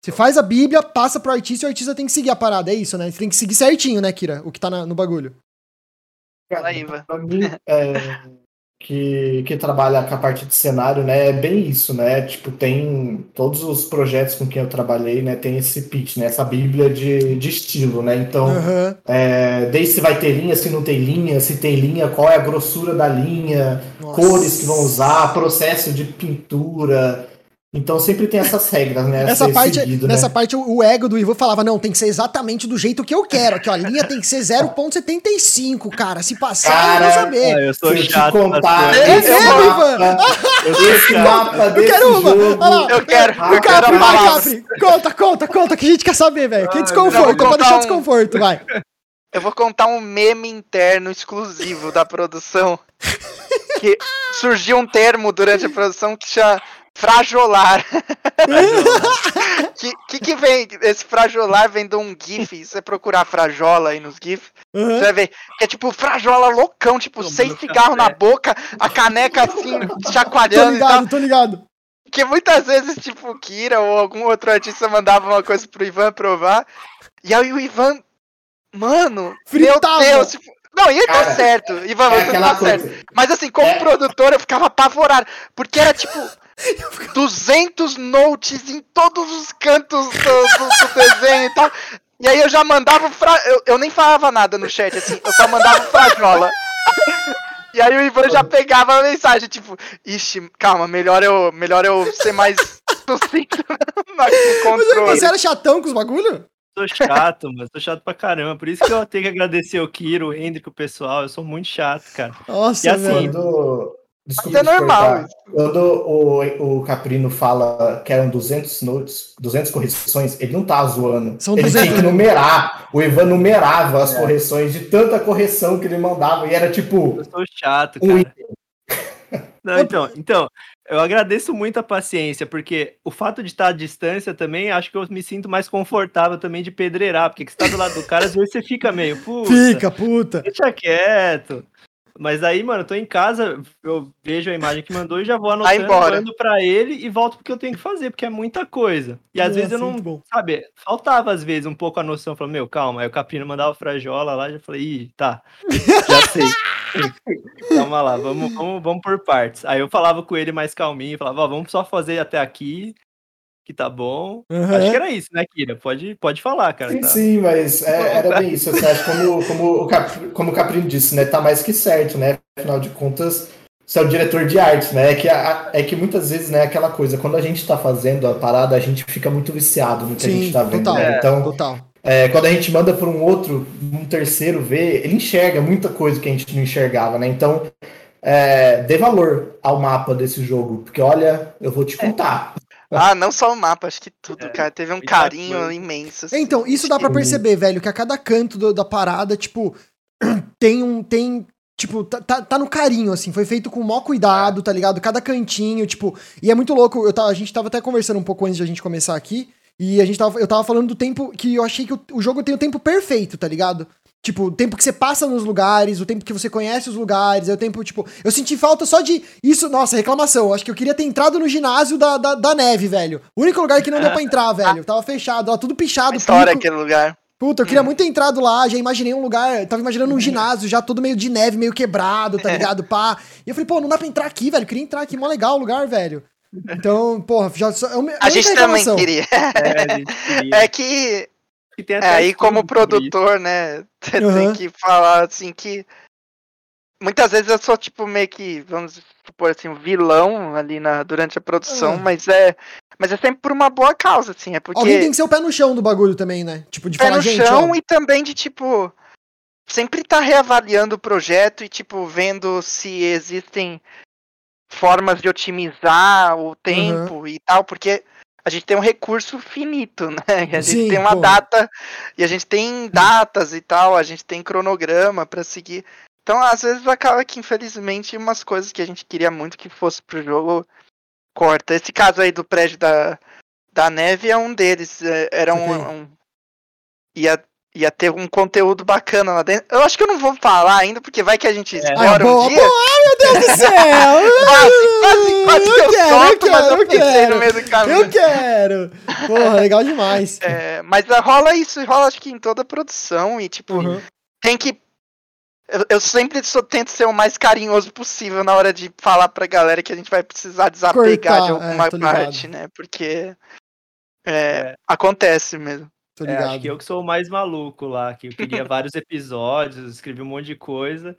você faz a Bíblia, passa pro artista e o artista tem que seguir a parada. É isso, né? Você tem que seguir certinho, né, Kira? O que tá na, no bagulho. Aí, Pra mim, é, que, que trabalha com a parte de cenário, né? É bem isso, né? Tipo, tem todos os projetos com quem eu trabalhei, né? Tem esse pitch, né? Essa bíblia de, de estilo, né? Então, uhum. é, desde se vai ter linha, se não tem linha, se tem linha, qual é a grossura da linha, Nossa. cores que vão usar, processo de pintura, então sempre tem essas regras, né? Essa parte, seguido, né? nessa né? parte, o ego do Ivo falava: não, tem que ser exatamente do jeito que eu quero. Aqui, ó, a linha tem que ser 0,75, cara. Se passar, cara, eu vou saber. Ah, eu sou Se chato. Te contar, é, é, Ivan? Esse mapa desse eu quero uma. Jogo. Lá, eu quero, eu quero Capri, vai, Capri. Conta, conta, conta, que a gente quer saber, velho. Que desconforto, pode deixar um... desconforto, vai. Eu vou contar um meme interno exclusivo da produção. que surgiu um termo durante a produção que chama frajolar. que, que, que vem? Esse frajolar vem de um GIF. Você procurar frajola aí nos GIFs, uhum. você vai ver que é tipo frajola loucão, tipo, Tomando seis cigarros na boca, a caneca assim, chacoalhando. Tô ligado, tô ligado. Que muitas vezes, tipo, o Kira ou algum outro artista mandava uma coisa pro Ivan provar. E aí o Ivan. Mano, Fritava. meu Deus, tipo, não, ia dar certo. Ivan, é tá certo. Mas assim, como é. produtor, eu ficava apavorado. Porque era tipo. 200 notes em todos os cantos do, do, do desenho e tal. E aí eu já mandava fra... eu, eu nem falava nada no chat, assim, eu só mandava frajola. E aí o Ivan já pegava a mensagem, tipo, ixi, calma, melhor eu, melhor eu ser mais sucinto no controle. Mas você era chatão com os bagulho? Sou chato, mas sou chato pra caramba. Por isso que eu tenho que agradecer o Kiro, o Hendrick, o pessoal. Eu sou muito chato, cara. Nossa, e assim, Desculpa, Mas é normal. Quando o, o Caprino fala que eram 200 notes, 200 correções, ele não tá zoando. São ele 200. tinha que numerar. O Ivan numerava as é. correções de tanta correção que ele mandava. E era tipo. Eu sou chato, cara. Um... Não, então, então, eu agradeço muito a paciência, porque o fato de estar à distância também, acho que eu me sinto mais confortável também de pedreirar, porque que você tá do lado do cara, às vezes você fica meio, puta. Fica, puta. Deixa quieto. Mas aí, mano, eu tô em casa, eu vejo a imagem que mandou e já vou anotando, mando pra ele e volto porque eu tenho que fazer, porque é muita coisa. E às vezes eu não, bom. sabe, faltava às vezes um pouco a noção, falei, meu, calma, aí o Caprino mandava frajola lá, já falei, ih, tá, já sei. calma lá, vamos, vamos, vamos por partes. Aí eu falava com ele mais calminho, falava, ó, vamos só fazer até aqui, que tá bom. Uhum. Acho que era isso, né, Kira? Pode, pode falar, cara. Sim, tá. sim, mas é, era bem isso. Você acha, como, como, o Cap, como o Caprino disse, né? Tá mais que certo, né? Afinal de contas, você é o diretor de arte, né? É que, a, é que muitas vezes, né, aquela coisa, quando a gente tá fazendo a parada, a gente fica muito viciado no que sim, a gente tá vendo. Total, né? Então, total. É, quando a gente manda para um outro, um terceiro ver, ele enxerga muita coisa que a gente não enxergava, né? Então, é, dê valor ao mapa desse jogo, porque olha, eu vou te é. contar. Ah, não só o mapa, acho que tudo, é, cara. Teve um carinho foi. imenso. Assim, então, isso dá para perceber, velho, que a cada canto do, da parada, tipo, tem um. Tem. Tipo, tá, tá, tá, no carinho, assim, foi feito com o maior cuidado, tá ligado? Cada cantinho, tipo. E é muito louco. Eu tava, a gente tava até conversando um pouco antes de a gente começar aqui. E a gente tava, eu tava falando do tempo que eu achei que o, o jogo tem o tempo perfeito, tá ligado? Tipo, o tempo que você passa nos lugares, o tempo que você conhece os lugares, é o tempo, tipo. Eu senti falta só de. Isso, nossa, reclamação. Acho que eu queria ter entrado no ginásio da, da, da neve, velho. O único lugar que não deu pra entrar, velho. Tava fechado, ó, tudo pichado. História aquele lugar. Puta, eu queria hum. muito ter entrado lá, já imaginei um lugar, tava imaginando um ginásio já todo meio de neve, meio quebrado, tá ligado? Pá. E eu falei, pô, não dá pra entrar aqui, velho. Eu queria entrar aqui, mó legal o lugar, velho. Então, porra, já. Eu, a, gente também queria. É, a gente queria. É que é, aí como produtor, né, você uhum. tem que falar assim que muitas vezes eu sou tipo meio que, vamos supor assim, um vilão ali na, durante a produção, uhum. mas é mas é sempre por uma boa causa, assim, é porque... Alguém tem que ser o pé no chão do bagulho também, né? Tipo, de pé falar, no gente, chão ó... e também de, tipo, sempre tá reavaliando o projeto e, tipo, vendo se existem formas de otimizar o tempo uhum. e tal, porque a gente tem um recurso finito, né? A gente Sim, tem uma pô. data e a gente tem datas e tal, a gente tem cronograma para seguir. Então, às vezes acaba que infelizmente umas coisas que a gente queria muito que fosse pro jogo corta. Esse caso aí do prédio da, da neve é um deles. É, era um, um ia ia ter um conteúdo bacana lá dentro. Eu acho que eu não vou falar ainda, porque vai que a gente explora é. um dia. Ai, meu Deus do céu! quase, quase, quase eu, que eu, quero, solto, eu quero, eu quero. no meio do caminho. Eu quero! Porra, legal demais. É, mas rola isso, rola acho que em toda a produção, e tipo, uhum. tem que eu, eu sempre sou, tento ser o mais carinhoso possível na hora de falar pra galera que a gente vai precisar desapegar Cortar, de alguma é, parte, né? Porque é, é. acontece mesmo. Tô ligado. É, acho que eu que sou o mais maluco lá, que eu queria vários episódios, escrevi um monte de coisa.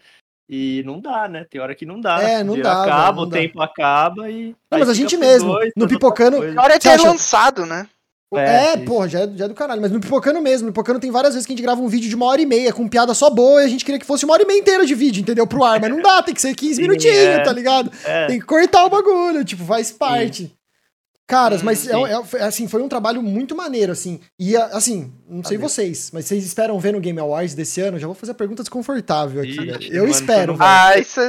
E não dá, né? Tem hora que não dá. É, não dá. Acaba, não o tempo acaba e. Não, mas a gente mesmo, dois, no Pipocano. Na hora é ter lançado, né? É, é porra, já é, já é do caralho. Mas no Pipocano mesmo, no Pipocano tem várias vezes que a gente grava um vídeo de uma hora e meia com piada só boa e a gente queria que fosse uma hora e meia inteira de vídeo, entendeu? Pro ar, mas não dá, tem que ser 15 minutinhos, é. tá ligado? É. Tem que cortar o bagulho, tipo, faz parte. Caras, hum, mas é, é, assim, foi um trabalho muito maneiro, assim. E, assim, não sei vocês, mas vocês esperam ver no Game Awards desse ano? Já vou fazer a pergunta desconfortável aqui, velho. Eu mano, espero, velho. Ah, isso,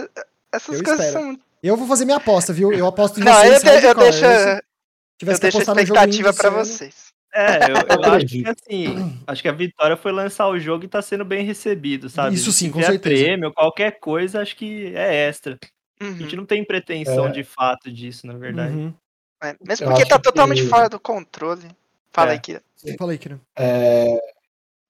essas eu coisas espero. são... Eu vou fazer minha aposta, viu? Eu aposto em não, vocês. Eu, de, eu deixo, eu deixo a expectativa pra vocês. É, eu, eu acho que assim, acho que a vitória foi lançar o jogo e tá sendo bem recebido, sabe? Isso sim, com certeza. prêmio, qualquer coisa, acho que é extra. Uhum. A gente não tem pretensão é. de fato disso, na verdade. Uhum. É, mesmo porque tá totalmente que... fora do controle. Fala é. aí, Kira. Fala aí, Kira. É...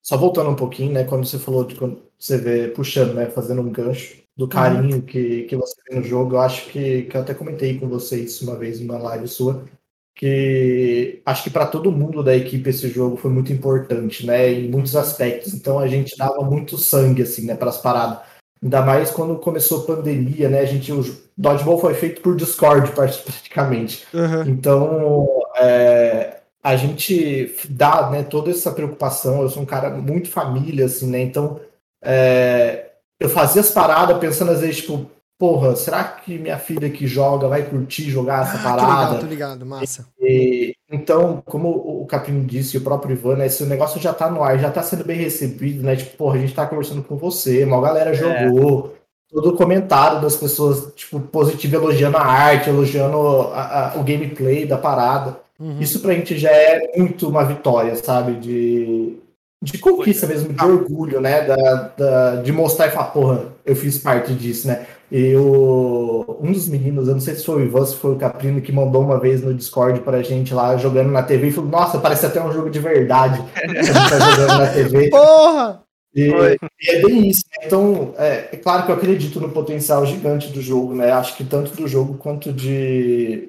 Só voltando um pouquinho, né? Quando você falou de quando você vê puxando, né? Fazendo um gancho do carinho uhum. que, que você vê no jogo, eu acho que, que eu até comentei com vocês uma vez numa live sua, que acho que para todo mundo da equipe esse jogo foi muito importante, né? Em muitos aspectos. Então a gente dava muito sangue, assim, né? Para as paradas. Ainda mais quando começou a pandemia, né? A gente, o Dodgeball foi feito por Discord praticamente. Uhum. Então, é, a gente dá né, toda essa preocupação. Eu sou um cara muito família, assim, né? Então, é, eu fazia as paradas pensando às vezes, tipo, porra, será que minha filha que joga vai curtir jogar essa ah, parada? Tô ligado, tô ligado, massa. E, então, como o Capim disse, o próprio Ivan, né, esse negócio já tá no ar, já tá sendo bem recebido, né? Tipo, porra, a gente tá conversando com você, uma galera é. jogou, é. todo comentário das pessoas, tipo, positivo elogiando a arte, elogiando a, a, o gameplay da parada. Uhum. Isso pra gente já é muito uma vitória, sabe? De, de conquista mesmo, de orgulho, né? Da, da, de mostrar e falar, porra, eu fiz parte disso, né? E o, um dos meninos, eu não sei se foi o Ivan, se foi o Caprino, que mandou uma vez no Discord pra gente lá jogando na TV e falou: Nossa, parece até um jogo de verdade. a gente tá jogando na TV. Porra! E, e, é bem isso. Né? Então, é, é, claro que eu acredito no potencial gigante do jogo, né? Acho que tanto do jogo quanto de,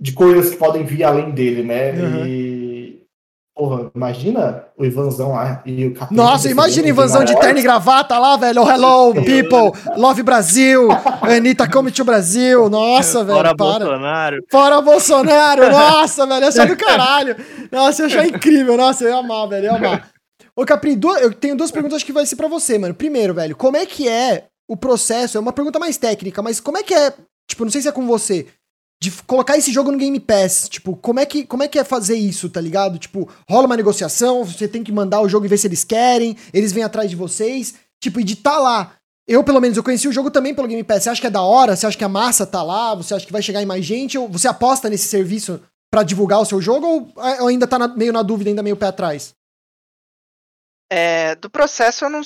de coisas que podem vir além dele, né? Uhum. E Porra, imagina o Ivanzão lá e o Capitão. Nossa, imagina o Ivanzão de terno e gravata lá, velho. Oh, hello, people. Love Brasil. Anitta come to Brasil. Nossa, velho. Fora para. Bolsonaro. Fora Bolsonaro. Nossa, velho. É só do caralho. Nossa, eu achei incrível. Nossa, eu ia amar, velho. Eu ia amar. Ô, Capri, eu tenho duas perguntas que vai ser pra você, mano. Primeiro, velho, como é que é o processo? É uma pergunta mais técnica, mas como é que é. Tipo, não sei se é com você de colocar esse jogo no Game Pass. Tipo, como é, que, como é que é fazer isso, tá ligado? Tipo, rola uma negociação, você tem que mandar o jogo e ver se eles querem, eles vêm atrás de vocês. Tipo, e de tá lá. Eu, pelo menos, eu conheci o jogo também pelo Game Pass. Você acha que é da hora? Você acha que a massa tá lá? Você acha que vai chegar em mais gente? Ou você aposta nesse serviço para divulgar o seu jogo ou, ou ainda tá na, meio na dúvida, ainda meio pé atrás? É, do processo eu não,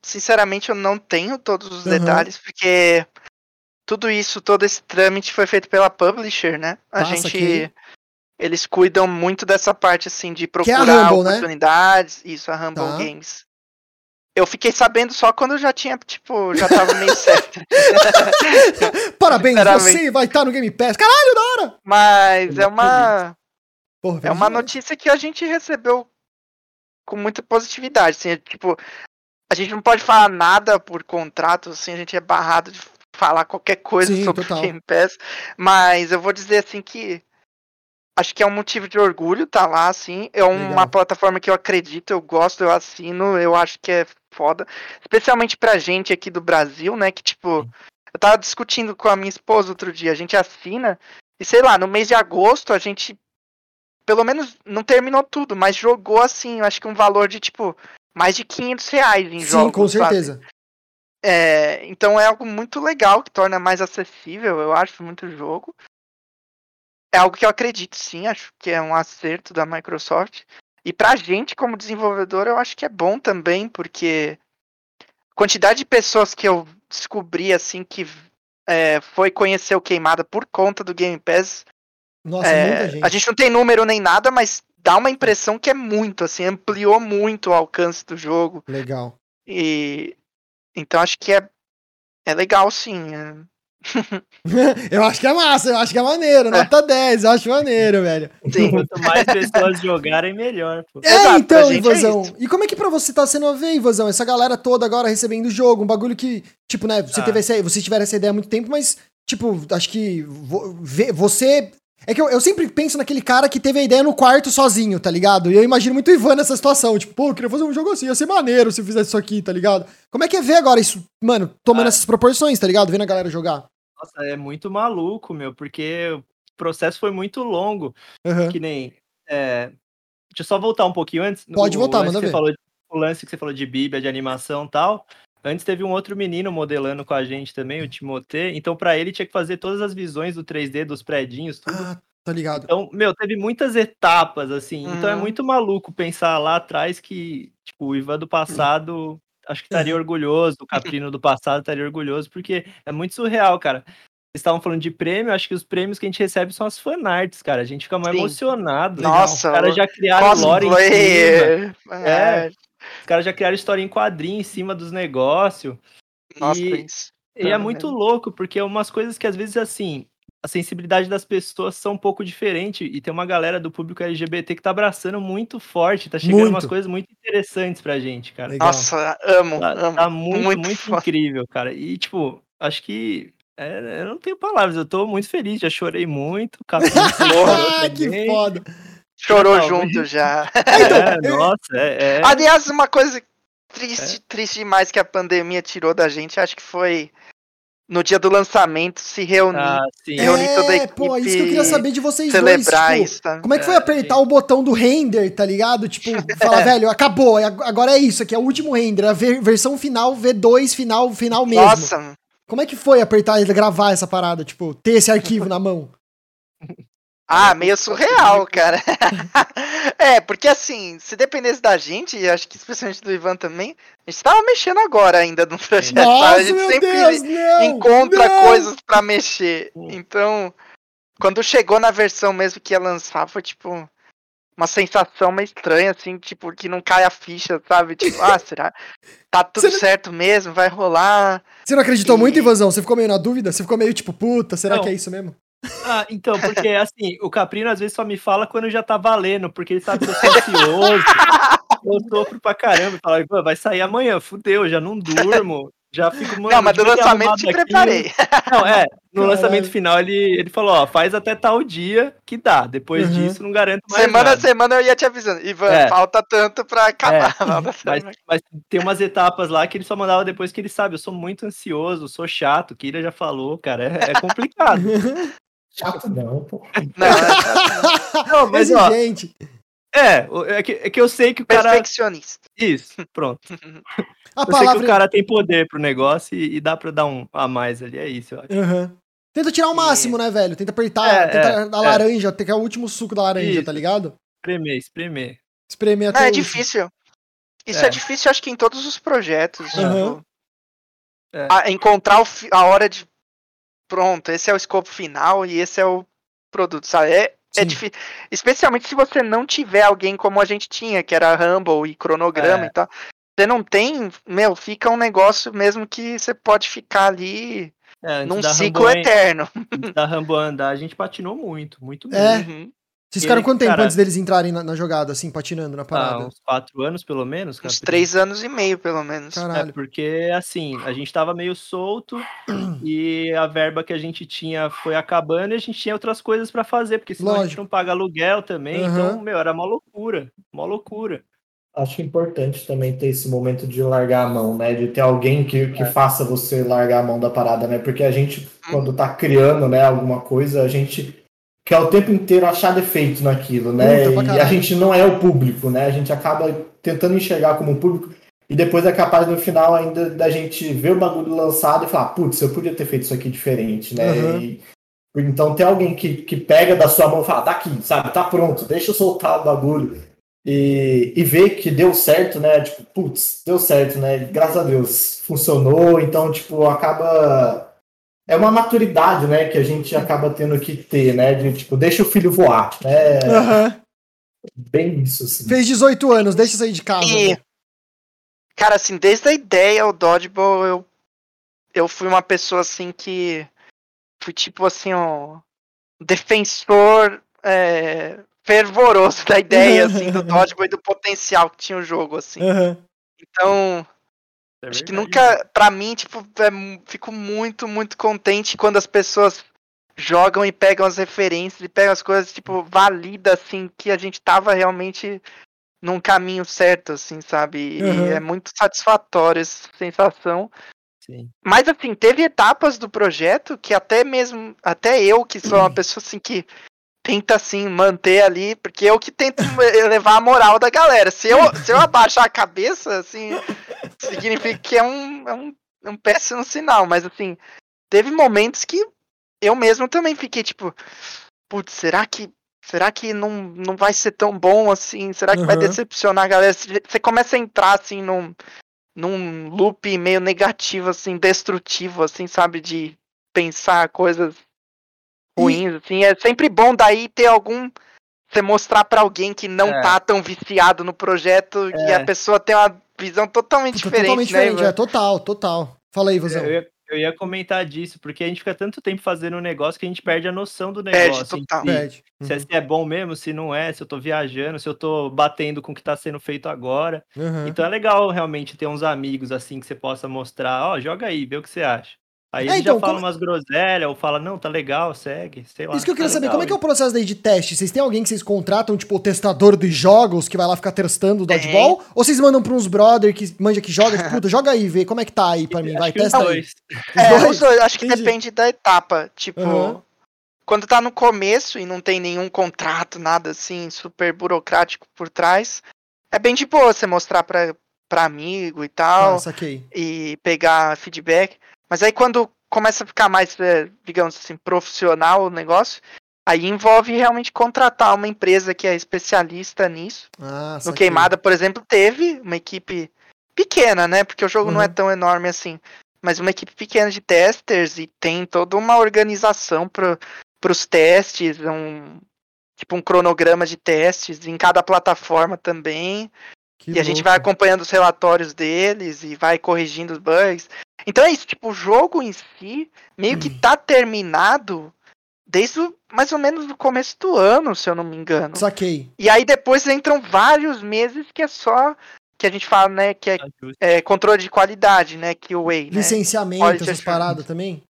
sinceramente eu não tenho todos os uhum. detalhes porque tudo isso, todo esse trâmite foi feito pela publisher, né? A Passa gente eles cuidam muito dessa parte assim de procurar é Humble, né? oportunidades, né? isso a Humble tá. Games. Eu fiquei sabendo só quando já tinha, tipo, já tava meio certo. Parabéns, você vai estar no Game Pass. Caralho, da hora! Mas é uma. Porra, é uma notícia que a gente recebeu com muita positividade. Assim, é, tipo, a gente não pode falar nada por contrato, assim, a gente é barrado de falar qualquer coisa Sim, sobre total. Game Pass. Mas eu vou dizer assim que acho que é um motivo de orgulho tá lá, assim. É uma Legal. plataforma que eu acredito, eu gosto, eu assino, eu acho que é foda. Especialmente pra gente aqui do Brasil, né? Que, tipo, eu tava discutindo com a minha esposa outro dia, a gente assina, e sei lá, no mês de agosto a gente. Pelo menos não terminou tudo, mas jogou assim, eu acho que um valor de, tipo, mais de 500 reais em Sim, jogos. Sim, com certeza. Sabe? É, então é algo muito legal que torna mais acessível, eu acho, muito jogo é algo que eu acredito sim, acho que é um acerto da Microsoft. E pra gente, como desenvolvedor, eu acho que é bom também, porque a quantidade de pessoas que eu descobri, assim, que é, foi conhecer o Queimada por conta do Game Pass. Nossa, é, gente. A gente não tem número nem nada, mas dá uma impressão que é muito, assim, ampliou muito o alcance do jogo. Legal. E então acho que é, é legal sim. É, eu acho que é massa, eu acho que é maneiro. É. Nota 10, eu acho maneiro, velho. Sim. Quanto mais pessoas jogarem, melhor. Pô. É, Exato, então, Invasão. É e como é que pra você tá sendo a ver, Invasão? Essa galera toda agora recebendo o jogo, um bagulho que, tipo, né, você ah. teve essa, você tiver essa ideia há muito tempo, mas, tipo, acho que você é que eu, eu, sempre penso naquele cara que teve a ideia no quarto sozinho, tá ligado? E eu imagino muito o Ivan nessa situação. Tipo, pô, eu queria fazer um jogo assim, ia ser maneiro se eu fizesse isso aqui, tá ligado? Como é que é ver agora isso, mano, tomando ah. essas proporções, tá ligado? Vendo a galera jogar. Nossa, é muito maluco, meu, porque o processo foi muito longo. Uhum. Que nem. É... Deixa eu só voltar um pouquinho antes. Pode o, voltar, manda ver. Falou, o lance que você falou de Bíblia, de animação e tal. Antes teve um outro menino modelando com a gente também, o Timotê. Então, para ele, tinha que fazer todas as visões do 3D, dos prédios, tudo. Ah, tá ligado. Então, meu, teve muitas etapas, assim. Uhum. Então é muito maluco pensar lá atrás que, tipo, o Ivan do passado acho que estaria orgulhoso, o Caprino do passado estaria orgulhoso, porque é muito surreal, cara. Vocês estavam falando de prêmio, acho que os prêmios que a gente recebe são as fanarts, cara. A gente fica mais Sim. emocionado. Nossa, os caras já criaram lore em cima. É. Os caras já criaram história em quadrinho em cima dos negócios. Nossa, e, e é muito louco, porque é umas coisas que às vezes, assim, a sensibilidade das pessoas são um pouco diferente e tem uma galera do público LGBT que tá abraçando muito forte, tá chegando muito. umas coisas muito interessantes pra gente, cara. Legal. Nossa, amo, tá, amo. Tá muito, muito, muito incrível, cara. E, tipo, acho que é, eu não tenho palavras, eu tô muito feliz, já chorei muito. ah, que foda. Chorou junto já. É, nossa, é, é. Aliás, uma coisa triste, é. triste demais que a pandemia tirou da gente, acho que foi no dia do lançamento se reunir. Ah, reunir é, toda a equipe. Pô, isso que eu queria saber de vocês celebrar dois. Tipo, isso, tá? Como é que foi é, apertar sim. o botão do render, tá ligado? Tipo, falar, velho, acabou, agora é isso aqui, é o último render, a versão final, V2, final, final mesmo. Nossa. Como é que foi apertar e gravar essa parada, tipo, ter esse arquivo na mão? Ah, meio surreal, cara. é, porque assim, se dependesse da gente, acho que especialmente do Ivan também, a gente tava mexendo agora ainda no projeto. Nossa, a gente sempre Deus, não, encontra não. coisas para mexer. Então, quando chegou na versão mesmo que ia lançar, foi tipo uma sensação meio estranha, assim, tipo, que não cai a ficha, sabe? Tipo, ah, será? Tá tudo certo mesmo, vai rolar. Você não acreditou e... muito, Ivazão? Você ficou meio na dúvida? Você ficou meio tipo, puta, será não. que é isso mesmo? Ah, então, porque assim, o Caprino às vezes só me fala quando já tá valendo, porque ele sabe que eu sou ansioso. eu sofro pra caramba. Fala, vai sair amanhã, fudeu, já não durmo. Já fico Não, mas do lançamento te preparei. Não, é. No lançamento final ele, ele falou: ó, faz até tal dia que dá. Depois uhum. disso, não garanto mais. Semana a semana eu ia te avisando. Ivan, é. falta tanto pra acabar. É. Mas, mas, tem umas etapas lá que ele só mandava depois que ele sabe. Eu sou muito ansioso, sou chato, ele já falou, cara. É, é complicado. Chato não, pô. Não, é não mas ó, gente. É, é que, é que eu sei que o cara. Perfeccionista. Isso, pronto. A eu palavra... sei que o cara tem poder pro negócio e, e dá pra dar um a mais ali, é isso, eu acho. Uhum. Tenta tirar o máximo, né, velho? Tenta apertar, É, tenta é, a é. laranja, tem que é o último suco da laranja, Isso. tá ligado? Espremer, espremer. Espremer até Não, é difícil. Isso é. É. difícil, acho que em todos os projetos. Aham. tipo, É. a- encontrar o fi- a hora de. Pronto, esse é o escopo final e esse é o produto, sabe? É, é difícil. Especialmente se você não tiver alguém como a gente tinha, que era Rumble e cronograma É. e tal. Você não tem, meu, fica um negócio mesmo que você pode ficar ali É, num ciclo Rambo, eterno. da Rambo andar, a gente patinou muito, muito É. mesmo. Uhum. Vocês ficaram quanto tempo cara- antes deles entrarem na, na jogada, assim, patinando na Ah, parada? uns quatro anos, pelo menos, cara. Uns três anos e meio, pelo menos. Caralho. É porque, assim, a gente tava meio solto e a verba que a gente tinha foi acabando e a gente tinha outras coisas pra fazer, porque senão a gente Lógico. não paga aluguel também. Aham. Então, meu, era uma loucura. Uma loucura. Acho importante também ter esse momento de largar a mão, né? De ter alguém que, que É. faça você largar a mão da parada, né? Porque a gente, quando tá criando, né, alguma coisa, a gente quer o tempo inteiro achar defeito naquilo, né? Puta, E a gente não é o público, né? A gente acaba tentando enxergar como público e depois é capaz no final ainda da gente ver o bagulho lançado e falar, putz, eu podia ter feito isso aqui diferente, né? Uhum. E- então tem alguém que, que pega da sua mão e fala, tá aqui, sabe? Tá pronto, deixa eu soltar o bagulho e, e ver que deu certo, né? Tipo, putz, deu certo, né? Graças a Deus, funcionou. Então, tipo, acaba. É uma maturidade, né? Que a gente acaba tendo que ter, né? De tipo, deixa o filho voar, né? Aham. Bem isso, assim. Fez 18 anos, deixa sair de casa. E, cara, assim, desde a ideia, o Dodgeball, eu, eu fui uma pessoa, assim, que fui, tipo, assim, um defensor é, fervoroso da ideia, assim, do Dodgeball e do potencial que tinha o jogo, assim. Aham. Então, É acho que nunca, pra mim, tipo, é fico muito, muito contente quando as pessoas jogam e pegam as referências e pegam as coisas, tipo, valida, assim, que a gente tava realmente num caminho certo, assim, sabe? E Uhum. é muito satisfatório essa sensação. Sim. Mas, assim, teve etapas do projeto que até mesmo, até eu, que sou uma pessoa, assim, que tenta, assim, manter ali, porque eu que tento elevar a moral da galera. Se eu, se eu abaixar a cabeça, assim, significa que é um, é um, é um péssimo sinal. Mas, assim, teve momentos que eu mesmo também fiquei, tipo, putz, será que será que não, não vai ser tão bom assim? Será que vai Uhum. decepcionar a galera? Você começa a entrar, assim, num, num loop meio negativo, assim, destrutivo, assim, sabe? De pensar coisas ruins, assim. É sempre bom daí ter algum. Você mostrar pra alguém que não É. tá tão viciado no projeto e É. a pessoa tem uma visão totalmente Puta, diferente, totalmente né? diferente, é total, total. Fala aí, Vazão. Eu ia, eu ia comentar disso, porque a gente fica tanto tempo fazendo um negócio que a gente perde a noção do Perde negócio. em total. si. Pede. Se, é- se é bom mesmo, se não é, se eu tô viajando, se eu tô batendo com o que tá sendo feito agora. Uhum. Então é legal realmente ter uns amigos assim que você possa mostrar, ó, joga aí, vê o que você acha. Aí É, ele então, já fala como- umas groselhas, ou fala, não, tá legal, segue, sei lá. Isso que eu queria tá saber, legal como é que é o aí. processo daí de teste? Vocês têm alguém que vocês contratam, tipo, o testador de jogos, que vai lá ficar testando o Tem. dodgeball? Ou vocês mandam pra uns brother que manja que joga, tipo, puta, joga aí, vê como é que tá aí pra mim, vai, os testa aí. dois. É, dois? os dois, acho que Entendi. depende da etapa. Tipo, Aham. quando tá no começo e não tem nenhum contrato, nada assim, super burocrático por trás, é bem de boa você mostrar pra, pra amigo e tal, Ah, saquei. e pegar feedback. Mas aí quando começa a ficar mais, é, digamos assim, profissional o negócio, aí envolve realmente contratar uma empresa que é especialista nisso. Ah, No. Queimada, por exemplo, teve uma equipe pequena, né? Porque o jogo não é Uhum. tão enorme assim. Mas uma equipe pequena de testers e tem toda uma organização para os testes, um tipo um cronograma de testes em cada plataforma também. Que e a gente louco. vai acompanhando os relatórios deles e vai corrigindo os bugs. Então é isso, tipo, o jogo em si meio que tá terminado desde o, mais ou menos o começo do ano, se eu não me engano. Saquei. E aí depois entram vários meses que é só que a gente fala, né, que é, é controle de qualidade, né, que o Way, né? Licenciamento, Quality essas paradas também?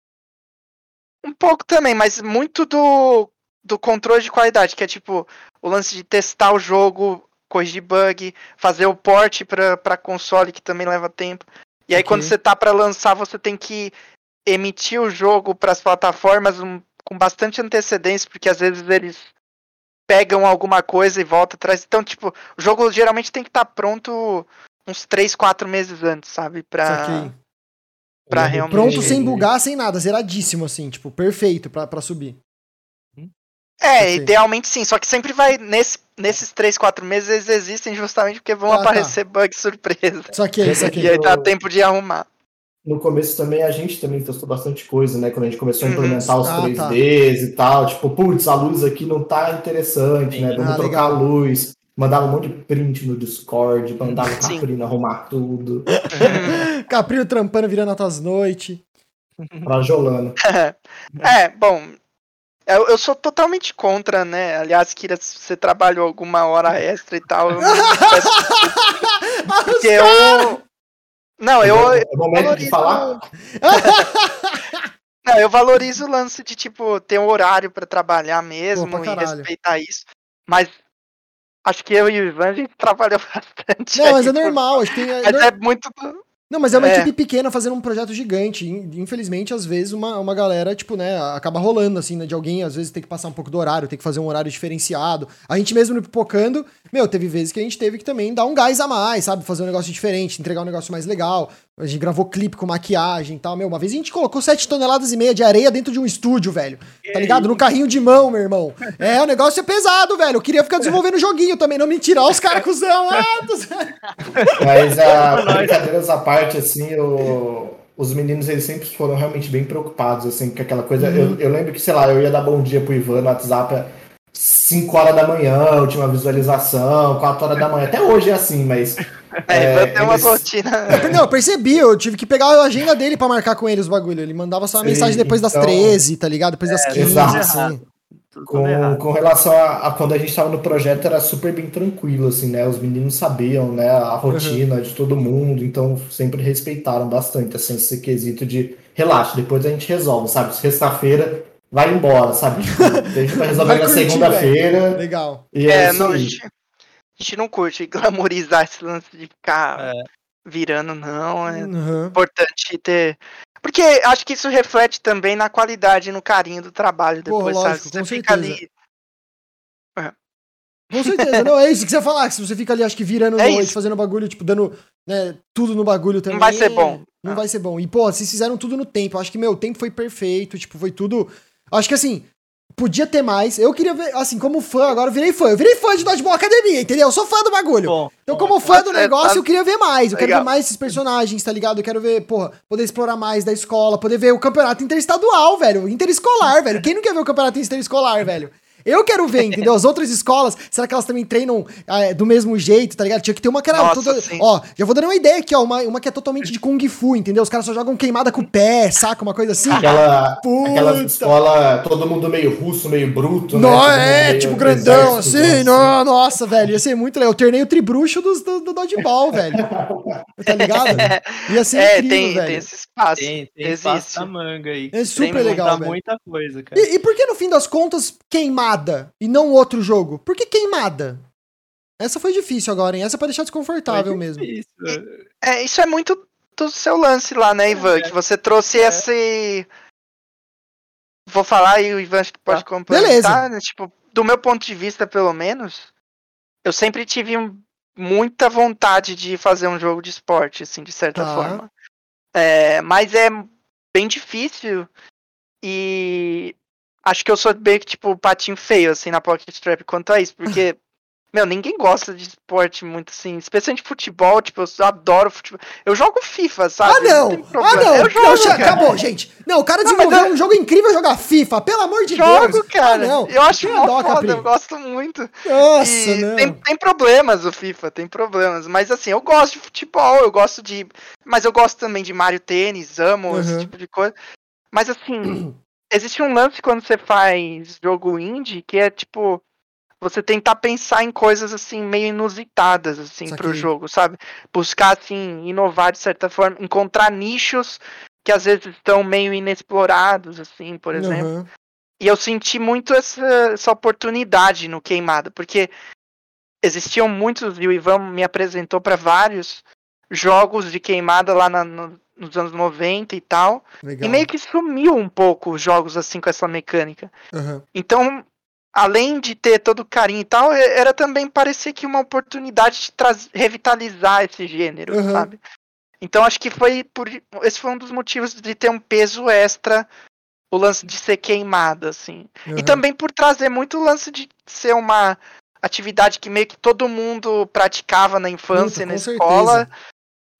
Um pouco também, mas muito do do controle de qualidade, que é tipo o lance de testar o jogo, corrigir bug, fazer o port pra para console que também leva tempo. E aí Ok. quando você tá pra lançar, você tem que emitir o jogo para as plataformas um- com bastante antecedência, porque às vezes eles pegam alguma coisa e voltam atrás. Então, tipo, o jogo geralmente tem que estar pronto uns 3, 4 meses antes, sabe? Pra, Ele é realmente. Pronto, sem bugar, sem nada, zeradíssimo, assim, tipo, perfeito pra, pra subir. É, Ok. idealmente sim, só que sempre vai. Nesse, nesses 3, 4 meses eles existem justamente porque vão Ah, tá. aparecer bugs surpresa. Saquei, saquei. E aí dá tempo de arrumar. No começo também a gente também testou bastante coisa, né? Quando a gente começou a Uhum. implementar os Ah, 3Ds e tal, tipo, putz, a luz aqui não tá interessante, né? Vamos Ah, trocar legal. a luz. Mandava um monte de print no Discord, mandava o Sim. Caprino arrumar tudo, Caprinho trampando, virando altas noites. pra Jolano. é, bom. Eu, eu sou totalmente contra, né? Aliás, Kira, se você trabalhou alguma hora extra e tal, eu não peço porque eu. Não, eu, é o momento de valorizo- falar. Não, eu valorizo o lance de, tipo, ter um horário pra trabalhar mesmo Pô, pra e respeitar isso. Mas acho que eu e o Ivan, a gente trabalhou bastante. Não, mas aí, é normal, acho que tem. é Mas é muito. Não, mas é uma É. equipe pequena fazendo um projeto gigante. In- Infelizmente, às vezes, uma, uma galera, tipo, né, acaba rolando, assim, né, de alguém, às vezes, tem que passar um pouco do horário, tem que fazer um horário diferenciado. A gente mesmo no Pipocando, meu, teve vezes que a gente teve que também dar um gás a mais, sabe? Fazer um negócio diferente, entregar um negócio mais legal. A gente gravou clipe com maquiagem e tal. Meu, uma vez a gente colocou 7 toneladas e meia de areia dentro de um estúdio, velho. Tá ligado? No carrinho de mão, meu irmão. É, o negócio é pesado, velho. Eu queria ficar desenvolvendo joguinho também, não me tirar os caras, cuzão. Ah, tô- Mas a brincadeiras à parte, assim, o- os meninos eles sempre foram realmente bem preocupados, assim, com aquela coisa. Uhum. Eu, eu lembro que, sei lá, eu ia dar bom dia pro Ivan no WhatsApp 5 horas da manhã, última visualização, 4 horas da manhã. Até hoje é assim, mas. É, Ivan tem uma eles- rotina. Não, eu percebi, eu tive que pegar a agenda dele pra marcar com ele os bagulho. Ele mandava só uma Sim, mensagem depois das então- 13, tá ligado? Depois das É, 15, exato. assim. Com, com relação a, a quando a gente estava no projeto, era super bem tranquilo, assim, né? Os meninos sabiam, né, a rotina de todo mundo, então sempre respeitaram bastante, assim, esse quesito de relaxa, depois a gente resolve, sabe? Sexta-feira vai embora, sabe? Tipo, a gente vai resolver Vai na segunda-feira Legal. e é, É, isso não, a aí. gente, a gente não curte glamorizar esse lance de ficar É. virando, não. É Uhum. importante ter. Porque acho que isso reflete também na qualidade e no carinho do trabalho Pô, depois, lógico, sabe? Você fica certeza. ali. Com certeza. Não, é isso que você ia falar. que Se você fica ali, acho que virando É noite, fazendo bagulho, tipo, dando né, tudo no bagulho também. vai ser bom. Não Ah. vai ser bom. E, pô, vocês fizeram tudo no tempo. Eu acho que, meu, o tempo foi perfeito. Tipo, foi tudo. Acho que assim. Podia ter mais. Eu queria ver, assim, como fã, agora eu virei fã. Eu virei fã de Dodgeball Academia, entendeu? Eu sou fã do bagulho. Bom, Então, bom, como fã do Você negócio, tá- eu queria ver mais. Eu quero Legal. ver mais esses personagens, tá ligado? Eu quero ver, porra, poder explorar mais da escola, poder ver o campeonato interestadual, velho. Interescolar, velho. Quem não quer ver o campeonato interescolar, velho? Eu quero ver, entendeu? As outras escolas, será que elas também treinam ah, do mesmo jeito, tá ligado? Tinha que ter uma que era Nossa, toda. Ó, já vou dando uma ideia aqui, ó. Uma, uma que é totalmente de Kung Fu, entendeu? Os caras só jogam queimada com o pé, saca? Uma coisa assim. Aquela, Puta. aquela escola, todo mundo meio russo, meio bruto, Não, né? É, meio tipo, grandão, exército, assim, não, nossa, velho, ia ser muito legal. O torneio tribruxo dos, do, do dodgeball, velho. Tá ligado? Ia ser É, incrível, tem, velho. tem esse espaço. tem, tem Existe. espaço na manga aí. É super Tem legal, muita, velho. muita coisa, cara. E, e por que, no fim das contas, queimada e não outro jogo? Por que queimada? Essa foi difícil agora, hein? Essa é pra deixar desconfortável mesmo. É, isso é muito do seu lance lá, né, Ivan? É. Que você trouxe esse. Vou falar e o Ivan acho que pode Tá. complementar. né? Tipo, do meu ponto de vista, pelo menos, eu sempre tive um- muita vontade de fazer um jogo de esporte, assim, de certa Tá. forma. É, mas é bem difícil e acho que eu sou bem, tipo, patinho feio, assim, na Pocket Trap quanto a isso, porque, meu, ninguém gosta de esporte muito, assim, especialmente futebol, tipo, eu adoro futebol. Eu jogo FIFA, sabe? Ah, não! tem Ah, não! Eu jogo, não, já acabou, gente! Não, o cara Não, desenvolveu um jogo incrível jogar FIFA, pelo amor de Jogo, Deus! cara. Ah, não. Eu acho Que foda, Capri. eu gosto muito. Nossa, E não. tem, tem problemas o FIFA, tem problemas. Mas assim, eu gosto de futebol, eu gosto de. Mas eu gosto também de Mario Tênis, amo Uhum. esse tipo de coisa. Mas assim, existe um lance quando você faz jogo indie que é tipo. Você tentar pensar em coisas assim, meio inusitadas, assim, pro Saquei. jogo, sabe? Buscar, assim, inovar de certa forma, encontrar nichos que às vezes estão meio inexplorados, assim, por exemplo. Uhum. E eu senti muito essa, essa oportunidade no Queimada, porque existiam muitos, e o Ivan me apresentou para vários jogos de Queimada lá na- no- nos anos 90 e tal. Legal. E meio que sumiu um pouco os jogos assim com essa mecânica. Uhum. Então, além de ter todo o carinho e tal, era também parecer que uma oportunidade de revitalizar esse gênero, Uhum. sabe? Então acho que foi por. Esse foi um dos motivos de ter um peso extra o lance de ser queimado, assim. Uhum. E também por trazer muito o lance de ser uma atividade que meio que todo mundo praticava na infância, Puta, na escola. Certeza.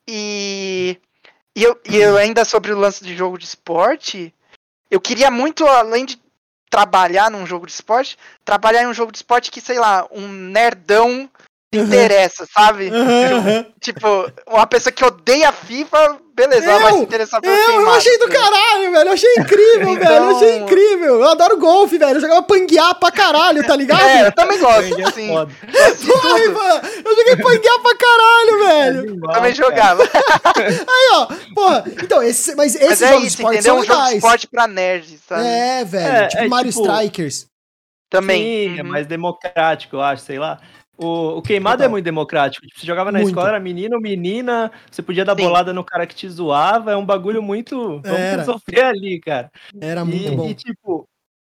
E, e, eu, e eu ainda sobre o lance de jogo de esporte, eu queria muito, além de trabalhar num jogo de esporte, trabalhar em um jogo de esporte que, sei lá, um nerdão interessa, sabe? Uhum. Tipo, uma pessoa que odeia FIFA, beleza, eu, ela vai se interessar pelo eu, eu achei do caralho, velho. Eu achei incrível, então... velho. Eu achei incrível. Eu adoro golfe, velho. Eu jogava panguear pra caralho, tá ligado? É, eu também gosto, assim. Porra, mano. Eu joguei panguear pra caralho, velho. Eu também jogava. Aí, ó. Porra, então, esse, mas esses mas é jogos isso, de esporte entendeu? são um jogo de esporte pra nerds, sabe? É, velho. É, tipo é, Mario tipo... Strikers. Também. Sim, é mais democrático, eu acho, sei lá. O, o queimado é muito democrático. Tipo, você jogava na muito. escola, era menino, menina, você podia dar Sim. bolada no cara que te zoava. É um bagulho muito. Vamos sofrer ali, cara. Era muito e, bom. E, tipo,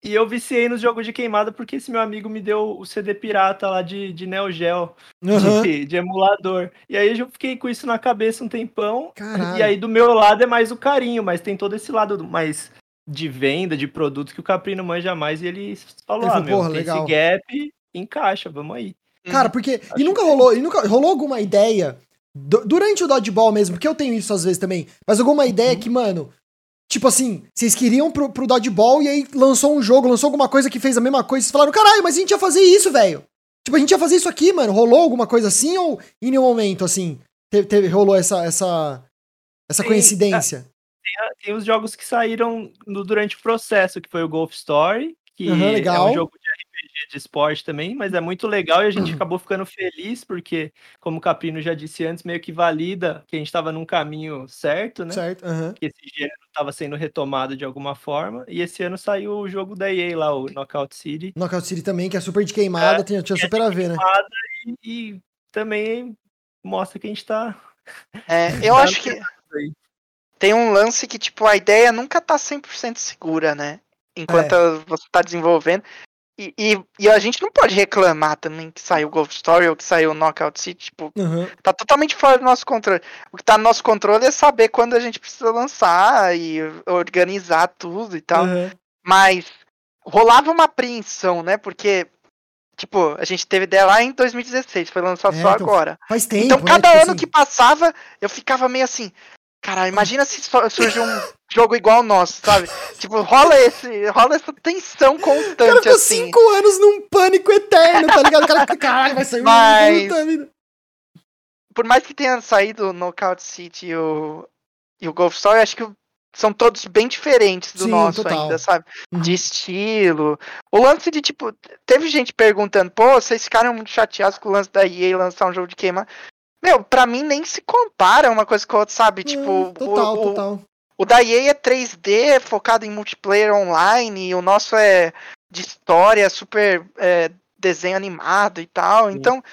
e eu viciei nos jogos de queimada porque esse meu amigo me deu o CD pirata lá de, de Neo Geo, uhum. de, de, emulador. E aí eu fiquei com isso na cabeça um tempão. Caralho. E aí do meu lado é mais o carinho, mas tem todo esse lado mais de venda, de produto que o Caprino manja mais. E ele falou: ele ah, meu, legal. esse gap, encaixa, vamos aí. Cara, porque. Acho e nunca rolou. E nunca rolou alguma ideia. Durante o dodgeball mesmo, porque eu tenho isso às vezes também. Mas alguma ideia uhum. que, mano. Tipo assim, vocês queriam pro, pro dodgeball e aí lançou um jogo, lançou alguma coisa que fez a mesma coisa. Vocês falaram, caralho, mas a gente ia fazer isso, velho. Tipo, a gente ia fazer isso aqui, mano. Rolou alguma coisa assim ou em nenhum momento, assim, teve, teve rolou essa, essa, essa tem, coincidência? Tem, tem, os jogos que saíram no, durante o processo, que foi o Golf Story, que uhum, é um jogo de de esporte também, mas é muito legal e a gente uhum. acabou ficando feliz, porque, como o Caprino já disse antes, meio que valida que a gente estava num caminho certo, né? Certo, uhum. Que esse gênero estava sendo retomado de alguma forma. E esse ano saiu o jogo da EA lá, o Knockout City. Knockout City também, que é super de queimada, é, tinha, tinha super a ver, né? E, e, também mostra que a gente tá. É, eu acho que. Tem um lance que, tipo, a ideia nunca tá 100% segura, né? Enquanto é. você tá desenvolvendo. E, e, e, a gente não pode reclamar também que saiu Golf Story ou que saiu Knockout City, tipo, uhum. tá totalmente fora do nosso controle. O que tá no nosso controle é saber quando a gente precisa lançar e organizar tudo e tal. Uhum. Mas rolava uma apreensão, né? Porque, tipo, a gente teve ideia lá em 2016, foi lançado é, só então agora. Faz tempo, então, cada né? tipo ano assim... que passava, eu ficava meio assim, Cara, imagina se surge um jogo igual nosso, sabe? Tipo, rola esse, rola essa tensão constante, cara ficou assim. cinco anos num pânico eterno, tá ligado? O cara fica, caralho, vai sair Mas... puta vida. Por mais que tenha saído o Knockout City e o, e o Golf Story, acho que são todos bem diferentes do Sim, nosso total. ainda, sabe? Uhum. De estilo. O lance de, tipo, teve gente perguntando, pô, vocês ficaram muito chateados com o lance da EA lançar um jogo de queima. Meu, pra mim nem se compara uma coisa com a outra, sabe? Hum, tipo, total, o, total. O, da EA é 3D, focado em multiplayer online, e o nosso é de história, super é, desenho animado e tal. Então,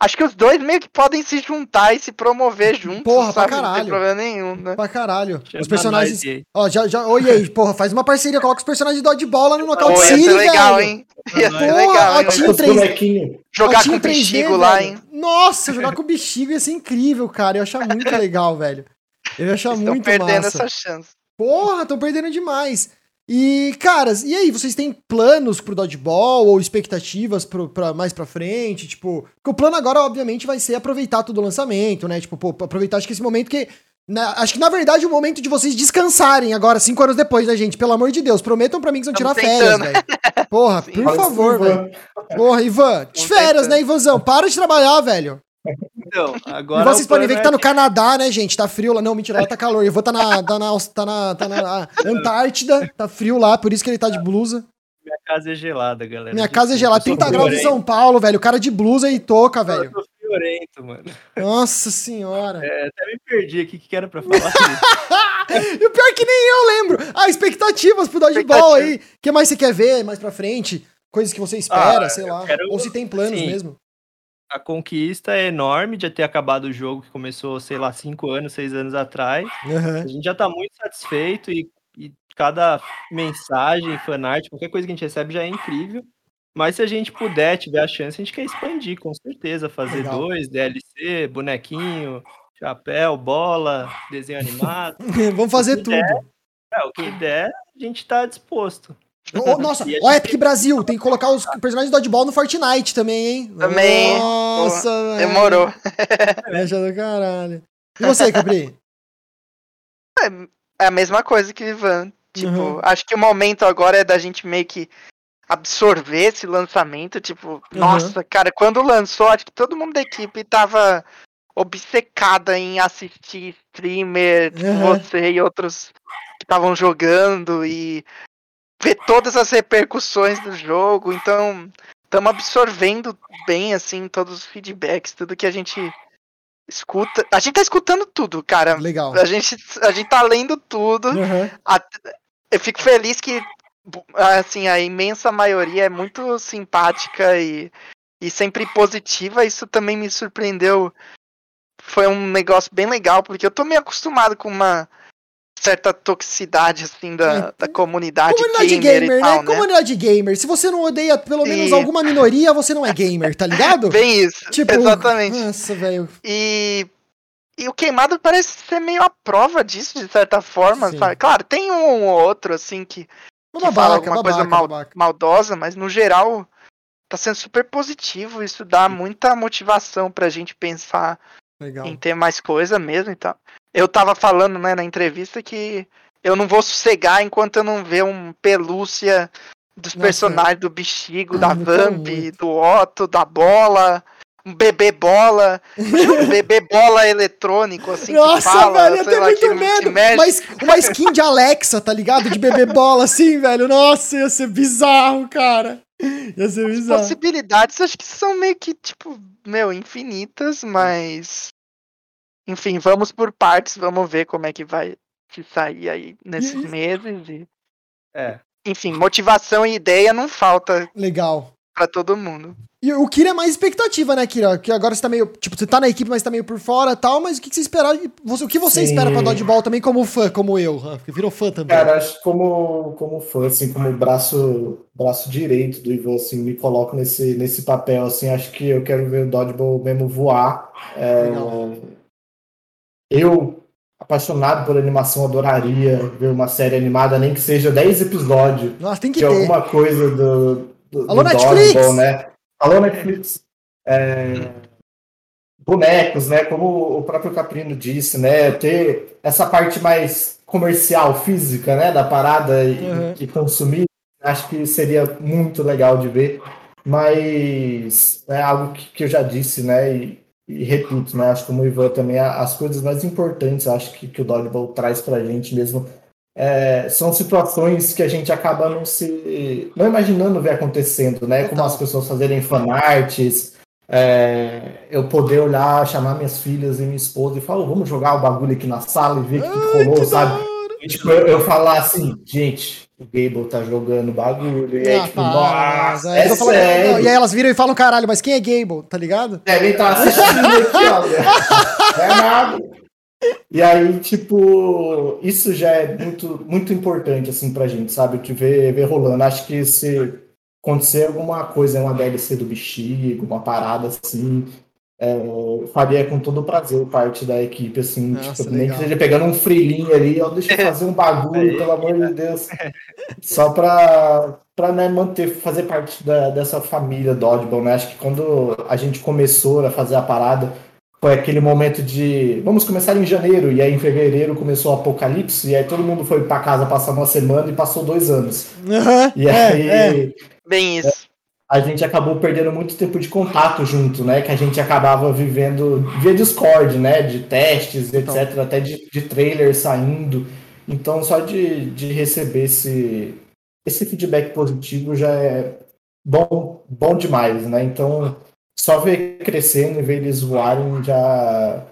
acho que os dois meio que podem se juntar e se promover juntos. Porra, sabe? pra caralho. Não tem problema nenhum, né? Pra caralho. os personagens. Ó, já, já. Oi, aí, porra, faz uma parceria, coloca os personagens de Dodgeball lá no Knockout Pô, City, legal, velho. hein? Ia ser legal, hein? A Team 3... Jogar com o bexigo lá, hein? Nossa, jogar com o bexigo ia ser incrível, cara. Eu ia achar muito legal, velho. Eu ia achar muito massa. Estão perdendo essa chance. Porra, estão perdendo demais. E, caras, e aí, vocês têm planos pro Dodgeball ou expectativas pro, pra, mais pra frente? Tipo, porque o plano agora, obviamente, vai ser aproveitar todo o lançamento, né? Tipo, pô, aproveitar acho que esse momento que. Na, acho que na verdade é o momento de vocês descansarem agora, cinco anos depois, né, gente? Pelo amor de Deus, prometam pra mim que vão tirar férias, velho. Porra, Sim, por favor, velho. Porra, Ivan, de férias, né, Ivanzão? Para de trabalhar, velho. Então, agora. E vocês podem ver que tá no Canadá, né, gente? Tá frio lá. Não, mentira, lá tá calor. Eu vou tá na, tá na, tá na, tá na Antártida, tá frio lá, por isso que ele tá de blusa. Minha casa é gelada, galera. Minha casa é gelada, 30 graus em São Paulo, velho. O cara de blusa e toca, velho. Eu tô friorento, mano. Nossa senhora. É, até me perdi aqui o que era pra falar. e o pior é que nem eu lembro. Ah, expectativas pro Dodgeball aí. O que mais você quer ver mais pra frente? Coisas que você espera, ah, sei lá. Quero... Ou se tem planos Sim. mesmo a conquista é enorme de ter acabado o jogo que começou, sei lá, cinco anos, seis anos atrás. Uhum. A gente já tá muito satisfeito e, e cada mensagem, fanart, qualquer coisa que a gente recebe já é incrível. Mas se a gente puder, tiver a chance, a gente quer expandir, com certeza. Fazer Legal. dois, DLC, bonequinho, chapéu, bola, desenho animado. Vamos fazer tudo. Der, é, o que der, a gente tá disposto. Nossa, ó, Epic Brasil, tem que colocar os personagens do Dodgeball no Fortnite também, hein? Também. Nossa, Demorou. Mexa do caralho. E você, Capri? É, é a mesma coisa que o Ivan. Tipo, uhum. acho que o momento agora é da gente meio que absorver esse lançamento. Tipo, uhum. nossa, cara, quando lançou, acho que todo mundo da equipe tava obcecada em assistir streamer, uhum. você e outros que estavam jogando e ver todas as repercussões do jogo. Então, estamos absorvendo bem assim todos os feedbacks, tudo que a gente escuta. A gente tá escutando tudo, cara. Legal. A gente, a gente tá lendo tudo. Uhum. A, eu fico feliz que assim, a imensa maioria é muito simpática e, e sempre positiva. Isso também me surpreendeu. Foi um negócio bem legal, porque eu tô meio acostumado com uma certa toxicidade, assim, da, é. da comunidade, comunidade gamer, gamer tal, né? né? Comunidade gamer. Se você não odeia pelo menos e... alguma minoria, você não é gamer, tá ligado? Bem isso, tipo, exatamente. Nossa, velho. E... E o Queimado parece ser meio a prova disso, de certa forma, sabe? Claro, tem um ou outro, assim, que, que babaca, fala alguma babaca, coisa mal, maldosa, mas no geral tá sendo super positivo. Isso dá muita motivação pra gente pensar Legal. em ter mais coisa mesmo e tal. Eu tava falando, né, na entrevista que eu não vou sossegar enquanto eu não ver um pelúcia dos Nossa, personagens do Bexigo, da Vamp, do Otto, da Bola, um bebê bola, um bebê bola eletrônico, assim, Nossa, fala, velho, eu tenho muito medo. Mas uma skin de Alexa, tá ligado? De bebê bola, assim, velho. Nossa, ia ser bizarro, cara. Ia ser bizarro. As possibilidades acho que são meio que, tipo, meu, infinitas, mas enfim, vamos por partes, vamos ver como é que vai se sair aí nesses meses. E... É. Enfim, motivação e ideia não falta. Legal. Pra todo mundo. E o Kira é mais expectativa, né, Kira? Que agora você tá meio. Tipo, você tá na equipe, mas tá meio por fora e tal, mas o que, que você espera? O que você Sim. espera pra Dodgeball também como fã, como eu? Porque virou fã também. Cara, acho que como, como fã, assim, como braço, braço direito do Ivan, assim, me coloco nesse, nesse papel, assim, acho que eu quero ver o Dodgeball mesmo voar. É, Legal eu, apaixonado por animação, adoraria ver uma série animada, nem que seja 10 episódios. Nossa, tem que de ter. alguma coisa do, do, Alô, do Netflix! Dodgeball, né? Alô, Netflix! É, bonecos, né? Como o próprio Caprino disse, né? Ter essa parte mais comercial, física, né? Da parada e, uhum. e consumir, acho que seria muito legal de ver. Mas é algo que, que eu já disse, né? E e repito, né, acho que como o Ivan também, as coisas mais importantes, acho que, que o Dodgeball traz para a gente mesmo, é, são situações que a gente acaba não se não imaginando ver acontecendo, né? Como as pessoas fazerem fanarts, é, eu poder olhar, chamar minhas filhas e minha esposa e falar, oh, vamos jogar o bagulho aqui na sala e ver o que, que rolou, sabe? Tipo, eu, eu falar assim, gente, o Gable tá jogando bagulho. E aí, ah, tipo, nossa, é falando, sério. e aí elas viram e falam, caralho, mas quem é Gable, tá ligado? É, ele tá assistindo aqui, olha. É nada. E aí, tipo, isso já é muito, muito importante, assim, pra gente, sabe? De ver, ver rolando. Acho que se acontecer alguma coisa, uma DLC do bexigo, uma parada assim, é, faria com todo prazer parte da equipe, assim, Nossa, tipo, nem que seja pegando um frilinho ali, ó, deixa eu fazer um bagulho, pelo amor de Deus. Só pra, pra né, manter, fazer parte da, dessa família Dodgeball, né? Acho que quando a gente começou a fazer a parada, foi aquele momento de vamos começar em janeiro, e aí em fevereiro começou o apocalipse, e aí todo mundo foi para casa passar uma semana e passou dois anos. Uhum, e aí. É, é. Bem isso a gente acabou perdendo muito tempo de contato junto, né? Que a gente acabava vivendo via Discord, né? De testes, então. etc. Até de, de trailer saindo. Então, só de, de receber esse, esse feedback positivo já é bom, bom demais, né? Então, só ver crescendo e ver eles voarem já,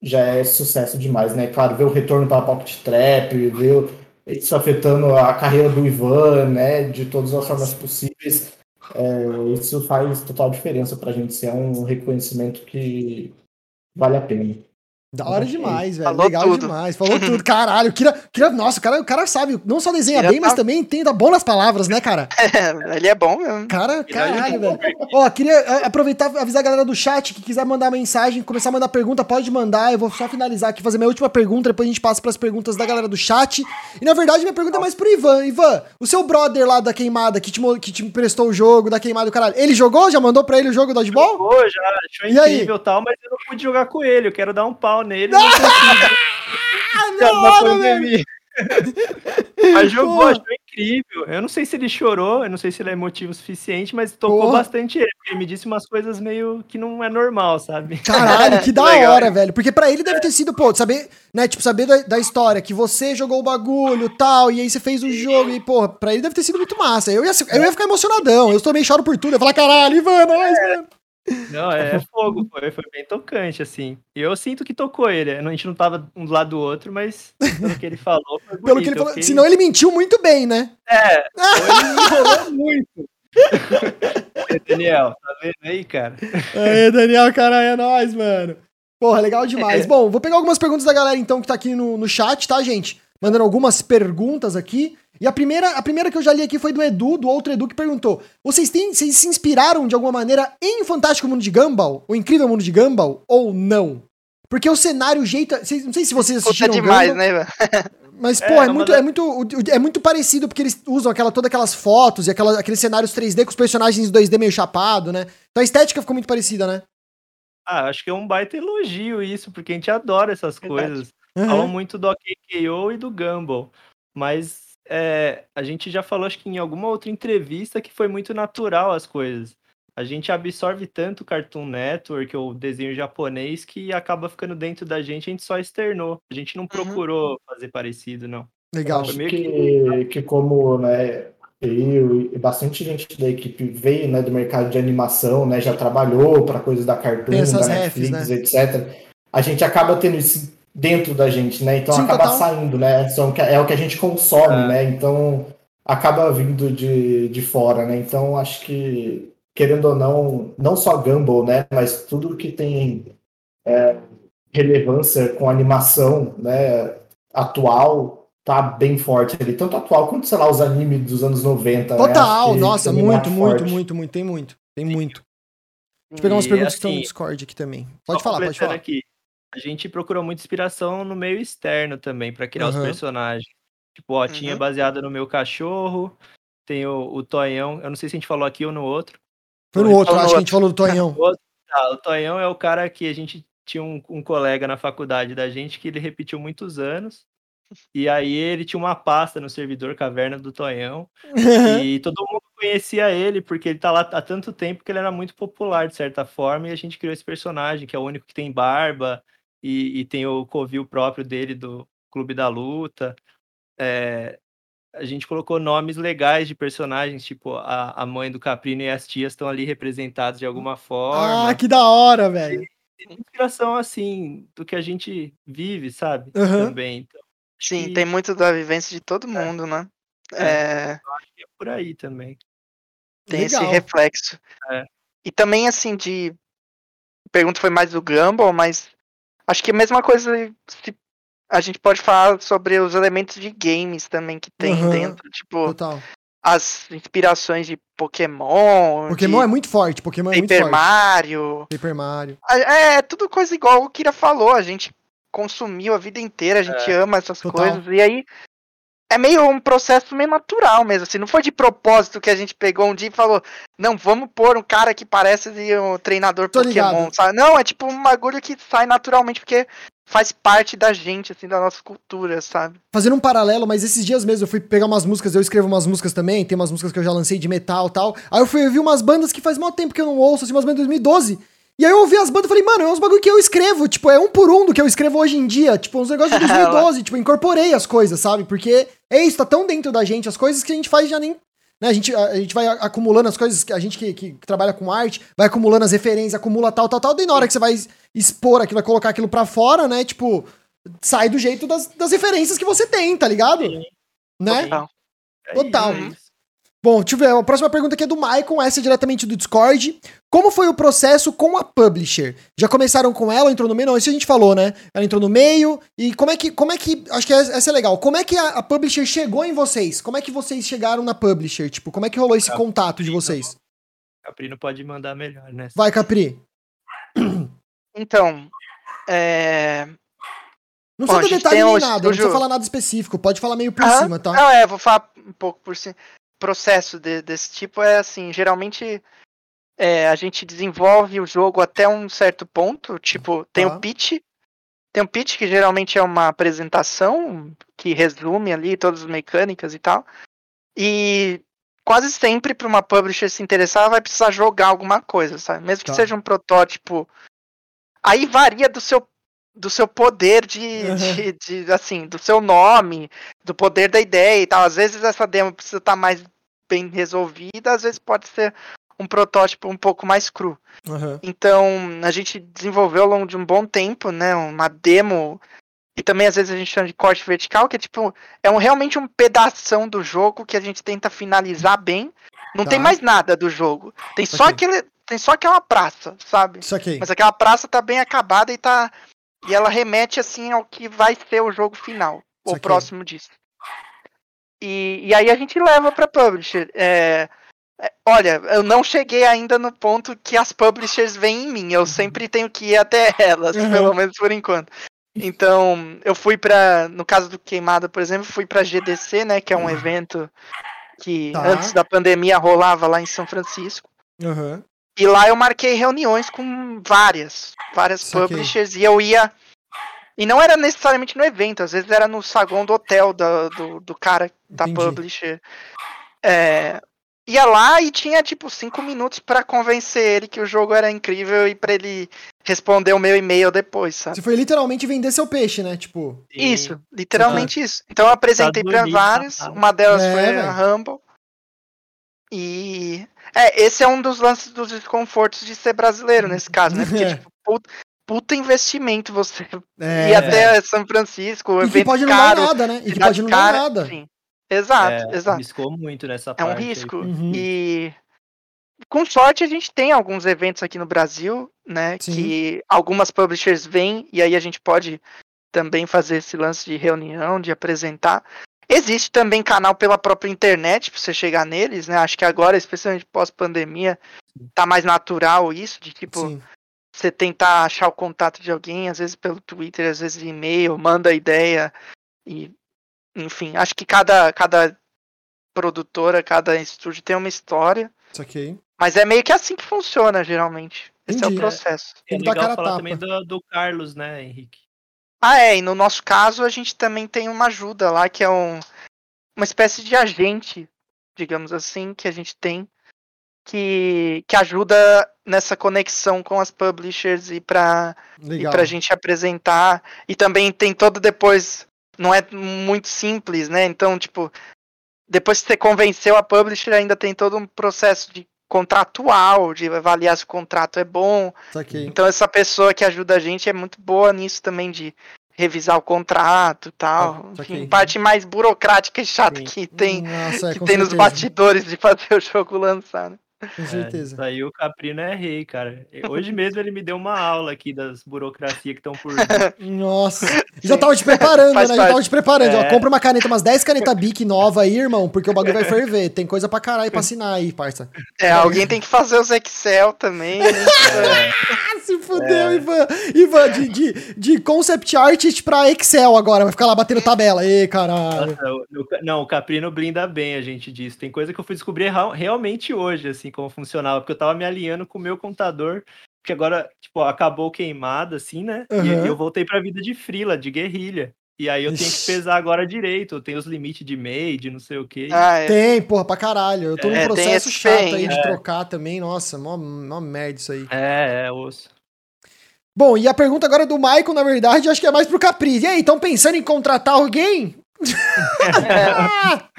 já é sucesso demais, né? Claro, ver o retorno para a Pocket Trap, ver isso afetando a carreira do Ivan, né? De todas as formas possíveis é, isso faz total diferença para a gente ser um reconhecimento que vale a pena. Da hora demais, velho. Falou Legal tudo. demais. Falou tudo. Caralho, Kira, Kira, nossa, o cara, o cara sabe, não só desenha Kira bem, tá... mas também tem da bom nas palavras, né, cara? É, ele é bom mesmo. Cara, caralho, velho. Ó, queria aproveitar avisar a galera do chat que quiser mandar mensagem, começar a mandar pergunta, pode mandar. Eu vou só finalizar aqui, fazer minha última pergunta, depois a gente passa para as perguntas da galera do chat. E na verdade, minha pergunta é mais pro Ivan. Ivan, o seu brother lá da queimada que te, que te emprestou o jogo da queimada do caralho, ele jogou? Já mandou pra ele o jogo do dodgeball? Jogou, já. Achou e incrível e tal, mas eu não pude jogar com ele. Eu quero dar um pau nele. Não! Ah, na pandemia. Mas jogou, achou incrível. Eu não sei se ele chorou, eu não sei se ele é emotivo o suficiente, mas tocou Porra. bastante ele. Porque ele me disse umas coisas meio que não é normal, sabe? Caralho, que da hora, velho. Porque para ele deve ter sido, pô, saber, né, tipo, saber da, da, história, que você jogou o bagulho tal, e aí você fez o jogo, e, porra, pra ele deve ter sido muito massa. Eu ia, eu ia ficar emocionadão, eu também choro por tudo. Eu ia falar, caralho, Ivan, nós, é. mano. Não, é, é fogo, foi, foi bem tocante, assim. E eu sinto que tocou ele. A gente não tava um do lado do outro, mas pelo que ele falou, foi bonito. Pelo que ele falou, senão ele mentiu muito bem, né? É, ele enrolou muito. Daniel, tá vendo aí, cara? Aí, Daniel, cara, é nóis, mano. Porra, legal demais. É. Bom, vou pegar algumas perguntas da galera, então, que tá aqui no, no chat, tá, gente? Mandando algumas perguntas aqui. E a primeira, a primeira que eu já li aqui foi do Edu, do outro Edu, que perguntou: vocês, têm, vocês se inspiraram de alguma maneira em Fantástico Mundo de Gumball? O Incrível Mundo de Gumball? Ou não? Porque o cenário, o jeito. Não sei se vocês assistiram. Puta demais, Gumball, né? Mas, pô, é, é muito, é, muito, é muito parecido, porque eles usam aquela, todas aquelas fotos e aquela, aqueles cenários 3D com os personagens 2D meio chapado, né? Então a estética ficou muito parecida, né? Ah, acho que é um baita elogio isso, porque a gente adora essas coisas. Uhum. Falam muito do OKKO e do Gumball. Mas é, a gente já falou, acho que em alguma outra entrevista, que foi muito natural as coisas. A gente absorve tanto o Cartoon Network ou desenho japonês que acaba ficando dentro da gente, a gente só externou. A gente não uhum. procurou uhum. fazer parecido, não. Legal. Acho que, que... que como, né, eu e bastante gente da equipe veio, né, do mercado de animação, né, já trabalhou para coisas da Cartoon, da Netflix, refs, né? etc. A gente acaba tendo esse dentro da gente, né? Então Sim, acaba total. saindo, né? São, é o que a gente consome, é. né? Então acaba vindo de, de fora, né? Então acho que, querendo ou não, não só Gumball, né? Mas tudo que tem é, relevância com animação, né? Atual, tá bem forte ali. Tanto atual quanto, sei lá, os animes dos anos 90. Né? Total, né? nossa, muito, muito, muito, muito, tem muito. Tem muito. Deixa eu pegar umas perguntas assim, que estão no Discord aqui também. Pode falar, pode falar. Aqui, a gente procurou muita inspiração no meio externo também, para criar uhum. os personagens. Tipo, ó, tinha uhum. baseada no meu cachorro, tem o, o Tonhão, eu não sei se a gente falou aqui ou no outro. Foi no outro, acho que a gente falou do Tonhão. Ah, o Tonhão é o cara que a gente tinha um, um, colega na faculdade da gente que ele repetiu muitos anos. E aí ele tinha uma pasta no servidor Caverna do Tonhão. e todo mundo conhecia ele, porque ele tá lá há tanto tempo que ele era muito popular, de certa forma, e a gente criou esse personagem, que é o único que tem barba, e, e tem o covil próprio dele do Clube da Luta. É, a gente colocou nomes legais de personagens, tipo a, a mãe do Caprino e as tias estão ali representados de alguma forma. Ah, que da hora, velho! Tem inspiração, assim, do que a gente vive, sabe? Uhum. Também. Então, Sim, que... tem muito da vivência de todo é. mundo, né? É, é... acho que é por aí também. Tem Legal. esse reflexo. É. E também, assim, de. A pergunta foi mais do Gumball, mas Acho que a mesma coisa se a gente pode falar sobre os elementos de games também que tem uhum, dentro, tipo total. as inspirações de Pokémon. Pokémon de é muito forte, Pokémon é Paper muito forte. Mario. Paper Mario. É, é tudo coisa igual o Kira falou, a gente consumiu a vida inteira, a gente é, ama essas total. coisas e aí é meio um processo meio natural mesmo, assim, não foi de propósito que a gente pegou um dia e falou, não, vamos pôr um cara que parece um treinador Tô Pokémon, ligado. sabe? Não, é tipo um bagulho que sai naturalmente, porque faz parte da gente, assim, da nossa cultura, sabe? Fazendo um paralelo, mas esses dias mesmo eu fui pegar umas músicas, eu escrevo umas músicas também, tem umas músicas que eu já lancei de metal e tal, aí eu fui ouvir umas bandas que faz muito tempo que eu não ouço, assim, umas bandas de 2012, e aí eu ouvi as bandas e falei, mano, é uns bagulho que eu escrevo, tipo, é um por um do que eu escrevo hoje em dia, tipo, uns negócios de 2012, tipo, incorporei as coisas, sabe? Porque é isso, tá tão dentro da gente, as coisas que a gente faz já nem. Né, a, gente, a, a gente vai acumulando as coisas, a gente que, que, trabalha com arte, vai acumulando as referências, acumula tal, tal, tal, daí na hora que você vai expor aquilo, vai colocar aquilo pra fora, né? Tipo, sai do jeito das, das referências que você tem, tá ligado? Sim. Né? Total. Total. É Bom, deixa eu ver. A próxima pergunta aqui é do Maicon, essa é diretamente do Discord. Como foi o processo com a publisher? Já começaram com ela, entrou no meio? Não, isso a gente falou, né? Ela entrou no meio. E como é que. Como é que. Acho que essa é legal. Como é que a, a publisher chegou em vocês? Como é que vocês chegaram na publisher? Tipo, como é que rolou esse Caprino, contato de vocês? Caprino pode mandar melhor, né? Vai, Capri. Então, é... Não Bom, precisa gente detalhe nem nada, não precisa falar nada específico. Pode falar meio por Aham. cima, tá? Não, é, vou falar um pouco por cima. Processo de- desse tipo é assim, geralmente é, a gente desenvolve o jogo até um certo ponto, tipo, tem Tá. o pitch, tem um pitch que geralmente é uma apresentação que resume ali todas as mecânicas e tal. E quase sempre para uma publisher se interessar, vai precisar jogar alguma coisa, sabe? Mesmo que Tá. seja um protótipo. Aí varia do seu do seu poder de, Uhum. de, de, assim, do seu nome, do poder da ideia e tal. Às vezes essa demo precisa estar mais bem resolvida, às vezes pode ser um protótipo um pouco mais cru. Aham. Então, a gente desenvolveu ao longo de um bom tempo, né, uma demo e também às vezes a gente chama de corte vertical, que é tipo, é um, realmente um pedação do jogo que a gente tenta finalizar bem. Não Tá. tem mais nada do jogo. Tem só Ok. aquele, tem só aquela praça, sabe? Isso aqui. Mas aquela praça tá bem acabada e tá e ela remete assim ao que vai ser o jogo final, ou próximo disso. E, e aí a gente leva para publisher. É, é, olha, eu não cheguei ainda no ponto que as publishers vêm em mim. Eu sempre tenho que ir até elas, Uhum. pelo menos por enquanto. Então, eu fui pra. No caso do Queimada, por exemplo, fui pra GDC, né? Que é um evento que Tá. antes da pandemia rolava lá em São Francisco. Aham. E lá eu marquei reuniões com várias, várias Saquei. publishers e eu ia. E não era necessariamente no evento, às vezes era no saguão do hotel da- do, do cara da Entendi. publisher. É, ia lá e tinha tipo cinco minutos pra convencer ele que o jogo era incrível e pra ele responder o meu e-mail depois, sabe? Você foi literalmente vender seu peixe, né? Tipo. Isso, literalmente isso. Então eu apresentei pra Estados Unidos, vários, safado. uma delas É, foi a Humble. E é, esse é um dos lances dos desconfortos de ser brasileiro nesse caso, né? Porque É. tipo, puta, puta investimento você É, ir até São Francisco, um E que pode não caro, dar nada, né? E que pode não dar cara, nada. enfim. Exato, É, exato. Riscou muito nessa É um parte aí. risco. Uhum. E com sorte a gente tem alguns eventos aqui no Brasil, né? Sim. Que algumas publishers vêm e aí a gente pode também fazer esse lance de reunião, de apresentar. Existe também canal pela própria internet para você chegar neles, né? Acho que agora, especialmente pós-pandemia, tá mais natural isso, de tipo, Sim. você tentar achar o contato de alguém, às vezes pelo Twitter, às vezes e-mail, manda ideia e enfim, acho que cada cada produtora, cada estúdio tem uma história, Isso aqui. mas é meio que assim que funciona geralmente. Esse é Entendi. o processo. É dar legal falar tapa. também do, do Carlos, né, Henrique? Ah, é, e no nosso caso a gente também tem uma ajuda lá, que é um, uma espécie de agente, digamos assim, que a gente tem, que, que ajuda nessa conexão com as publishers e para e pra gente apresentar. E também tem todo depois. Não é muito simples, né? Então, tipo, depois que você convenceu a publisher, ainda tem todo um processo de contratual, de avaliar se o contrato é bom. Então, essa pessoa que ajuda a gente é muito boa nisso também, de revisar o contrato e tal. Ah, Enfim, parte mais burocrática e chata Sim. que tem, Nossa, é, que tem nos bastidores de fazer o jogo lançar, né? Com É, certeza. isso aí o Caprino é rei, cara. Hoje mesmo ele me deu uma aula aqui das burocracias que estão por. Nossa. Já tava te preparando, né? Já tava te preparando. Ó, É. compra uma caneta, umas 10 canetas Bic nova aí, irmão, porque o bagulho vai ferver. Tem coisa pra caralho pra assinar aí, parça. É, alguém tem que fazer os Excel também. né? Ah, se fudeu, Ivan. Ivan, de, de, de concept artist pra Excel agora. Vai ficar lá batendo tabela. Ê, caralho. Nossa, o- o- não, o Caprino blinda bem a gente disso. Tem coisa que eu fui descobrir real- realmente hoje, assim, como funcionava, porque eu tava me alinhando com o meu contador, porque agora, tipo, acabou queimada, assim, né? E- Uhum. E eu voltei pra vida de frila, de guerrilha. E aí eu tenho que pesar agora direito, eu tenho os limites de MEI, de não sei o quê. Ah, é. Tem, porra, pra caralho. Eu tô num É, tem processo esse chato tem, aí de é. trocar também. Nossa, mó, mó merda isso aí. É, é, osso. Bom, e a pergunta agora é do Michael, na verdade, acho que é mais pro Capri. E aí, estão pensando em contratar alguém?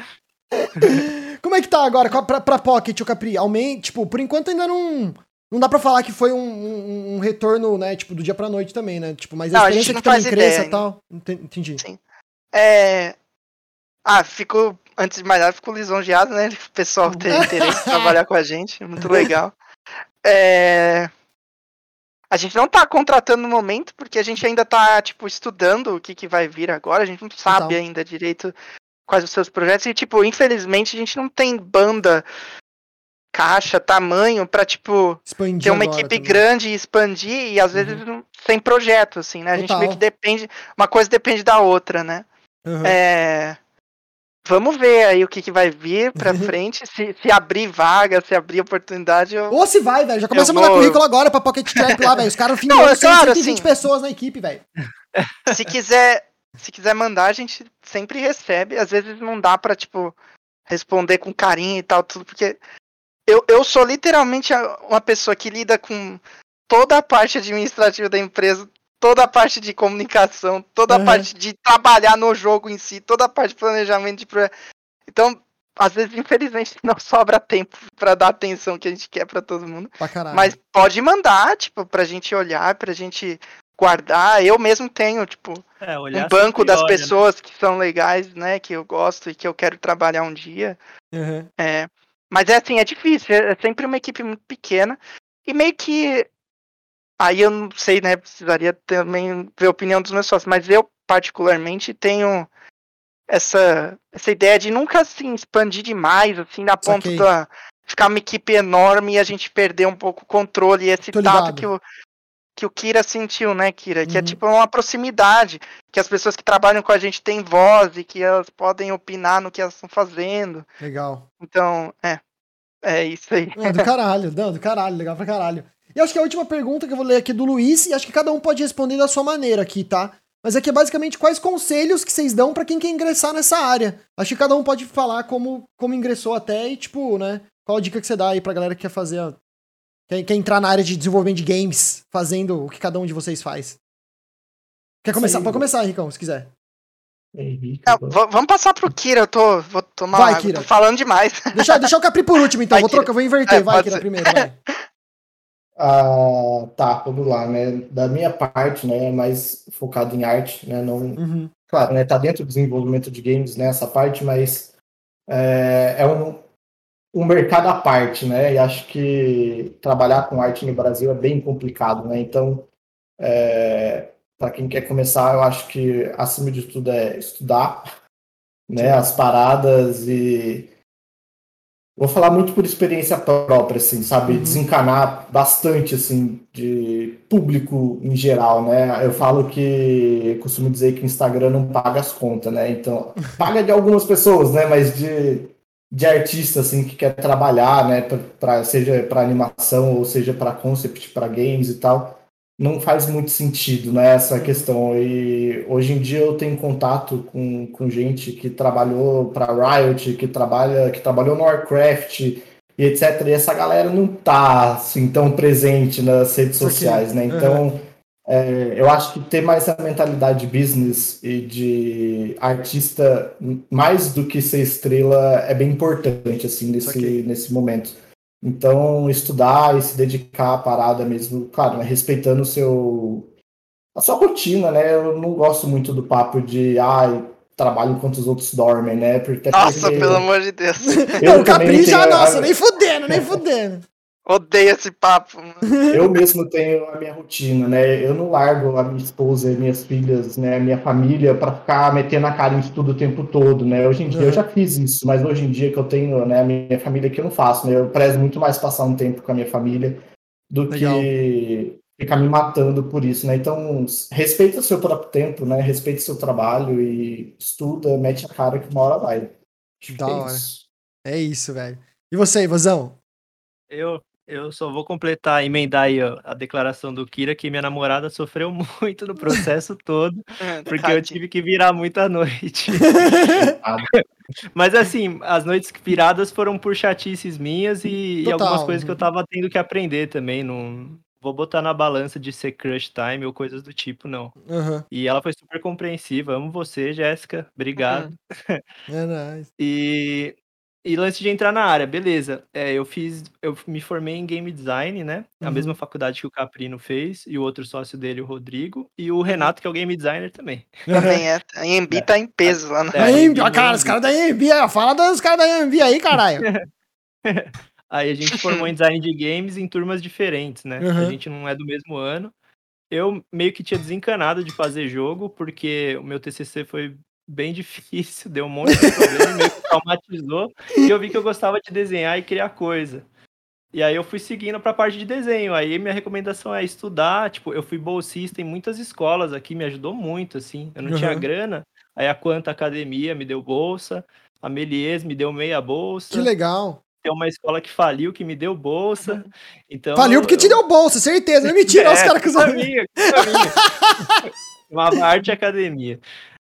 Como é que tá agora a- pra, pra Pocket, o Capri? Aumente, tipo, por enquanto ainda não. Não dá pra falar que foi um, um- um retorno, né, tipo, do dia pra noite também, né? Tipo, mas a Não, a experiência gente que também cresça e tal. Enten- Entendi. Sim. É... Ah, fico. antes de mais nada, fico lisonjeado, né? O pessoal ter interesse em trabalhar com a gente. Muito legal. É... A gente não tá contratando no momento, porque a gente ainda tá, tipo, estudando o que, que vai vir agora. A gente não sabe então. ainda direito quais os seus projetos. E, tipo, infelizmente, a gente não tem banda, caixa, tamanho pra, tipo, expandir ter uma equipe também. grande e expandir. E às vezes uhum. sem projeto, assim, né? A gente vê que depende. Uma coisa depende da outra, né? Uhum. É. Vamos ver aí o que, que vai vir pra frente. se, se abrir vaga, se abrir oportunidade. Eu... Ou se vai, velho. Já começa a mandar vou... currículo agora pra Pocket Trap lá, velho. Os caras finam é claro, 120 assim, pessoas na equipe, velho. Se quiser, se quiser mandar, a gente sempre recebe. Às vezes não dá pra, tipo, responder com carinho e tal, tudo, porque eu, eu sou literalmente uma pessoa que lida com toda a parte administrativa da empresa toda a parte de comunicação, toda uhum. a parte de trabalhar no jogo em si, toda a parte de planejamento de Então, às vezes, infelizmente, não sobra tempo para dar a atenção que a gente quer para todo mundo. Mas pode mandar, tipo, pra gente olhar, pra gente guardar. Eu mesmo tenho, tipo, é, um banco das olha, né? pessoas né? que são legais, né? Que eu gosto e que eu quero trabalhar um dia. Uhum. É, mas é assim, é difícil. É sempre uma equipe muito pequena. E meio que Aí eu não sei, né? Precisaria também ver a opinião dos meus sócios, mas eu, particularmente, tenho essa, essa ideia de nunca assim expandir demais, assim, na ponto okay. da ficar uma equipe enorme e a gente perder um pouco o controle e esse tato que o, que o Kira sentiu, né, Kira? Uhum. Que é uhum. tipo uma proximidade, que as pessoas que trabalham com a gente têm voz e que elas podem opinar no que elas estão fazendo. Legal. Então, é. É isso aí. É do caralho, não, do caralho, legal pra caralho. E acho que a última pergunta que eu vou ler aqui é do Luiz, e acho que cada um pode responder da sua maneira aqui, tá? Mas aqui é basicamente quais conselhos que vocês dão para quem quer ingressar nessa área. Acho que cada um pode falar como, como ingressou até e, tipo, né? Qual a dica que você dá aí pra galera que quer fazer. A... Quer, quer entrar na área de desenvolvimento de games, fazendo o que cada um de vocês faz. Quer começar? Sim. Pode começar, Ricão, se quiser. Não, vamos passar pro Kira, eu tô, vou tomar vai, Kira. tô falando demais. Deixa, deixa o Capri por último, então. Vai, vou trocar, vou inverter. É, vai, Kira, ser. primeiro, vai. Ah, tá, vamos lá, né? Da minha parte, né, é mais focado em arte, né? Não, uhum. claro, né? Tá dentro do desenvolvimento de games, né? Essa parte, mas é, é um, um mercado à parte, né? E acho que trabalhar com arte no Brasil é bem complicado, né? Então, é, para quem quer começar, eu acho que acima de tudo é estudar, né? As paradas e Vou falar muito por experiência própria, assim, sabe? Uhum. Desencanar bastante, assim, de público em geral, né? Eu falo que, costumo dizer que o Instagram não paga as contas, né? Então, paga de algumas pessoas, né? Mas de, de artista, assim, que quer trabalhar, né? Pra seja para animação ou seja para concept, para games e tal não faz muito sentido né, essa questão. E hoje em dia eu tenho contato com, com gente que trabalhou para Riot, que trabalha, que trabalhou no Warcraft e etc. E essa galera não tá assim tão presente nas redes sociais, né? Então. É, eu acho que ter mais a mentalidade de business e de artista mais do que ser estrela é bem importante assim nesse, nesse momento. Então, estudar e se dedicar à parada mesmo, claro, né, respeitando o seu a sua rotina, né? Eu não gosto muito do papo de ah, trabalho enquanto os outros dormem, né? Porque nossa, porque... pelo amor de Deus. Eu não, capricha, nossa, nem fudendo, nem fudendo. Odeio esse papo. Eu mesmo tenho a minha rotina, né? Eu não largo a minha esposa, minhas filhas, né? Minha família para ficar metendo a cara em estudo o tempo todo, né? Hoje em dia uhum. eu já fiz isso, mas hoje em dia que eu tenho, né? A minha família que eu não faço, né? Eu prezo muito mais passar um tempo com a minha família do Legal. que ficar me matando por isso, né? Então, respeita o seu próprio tempo, né? Respeita o seu trabalho e estuda, mete a cara que uma hora vai. Da é hora. Isso. É isso, velho. E você, Ivazão? Eu eu só vou completar, emendar aí a declaração do Kira, que minha namorada sofreu muito no processo todo, é, porque eu tive que virar muita noite. Mas assim, as noites viradas foram por chatices minhas e, e, algumas coisas que eu tava tendo que aprender também. Não vou botar na balança de ser crush time ou coisas do tipo, não. Uhum. E ela foi super compreensiva. Amo você, Jéssica. Obrigado. Uhum. É nice. E e lance de entrar na área, beleza. É, eu fiz, eu me formei em game design, né? A Uhum. mesma faculdade que o Caprino fez, e o outro sócio dele, o Rodrigo, e o Renato, que é o game designer também. Também é. A EMB tá em peso lá no. É, A EMB, cara, muito. os caras da EMB. Fala dos caras da EMB aí, caralho. Aí a gente formou em design de games em turmas diferentes, né? Uhum. A gente não é do mesmo ano. Eu meio que tinha desencanado de fazer jogo, porque o meu TCC foi bem difícil, deu um monte de problema, meio que traumatizou. E eu vi que eu gostava de desenhar e criar coisa. E aí eu fui seguindo pra parte de desenho. Aí minha recomendação é estudar. Tipo, eu fui bolsista em muitas escolas aqui, me ajudou muito, assim. Eu não tinha Uhum. grana. Aí a Quanta Academia me deu bolsa. A Melies me deu meia bolsa. Que legal. Tem uma escola que faliu, que me deu bolsa. Então, Faliu porque te eu- deu bolsa, certeza. Não é mentira, os É, caras que minha. Chamava Arte Academia.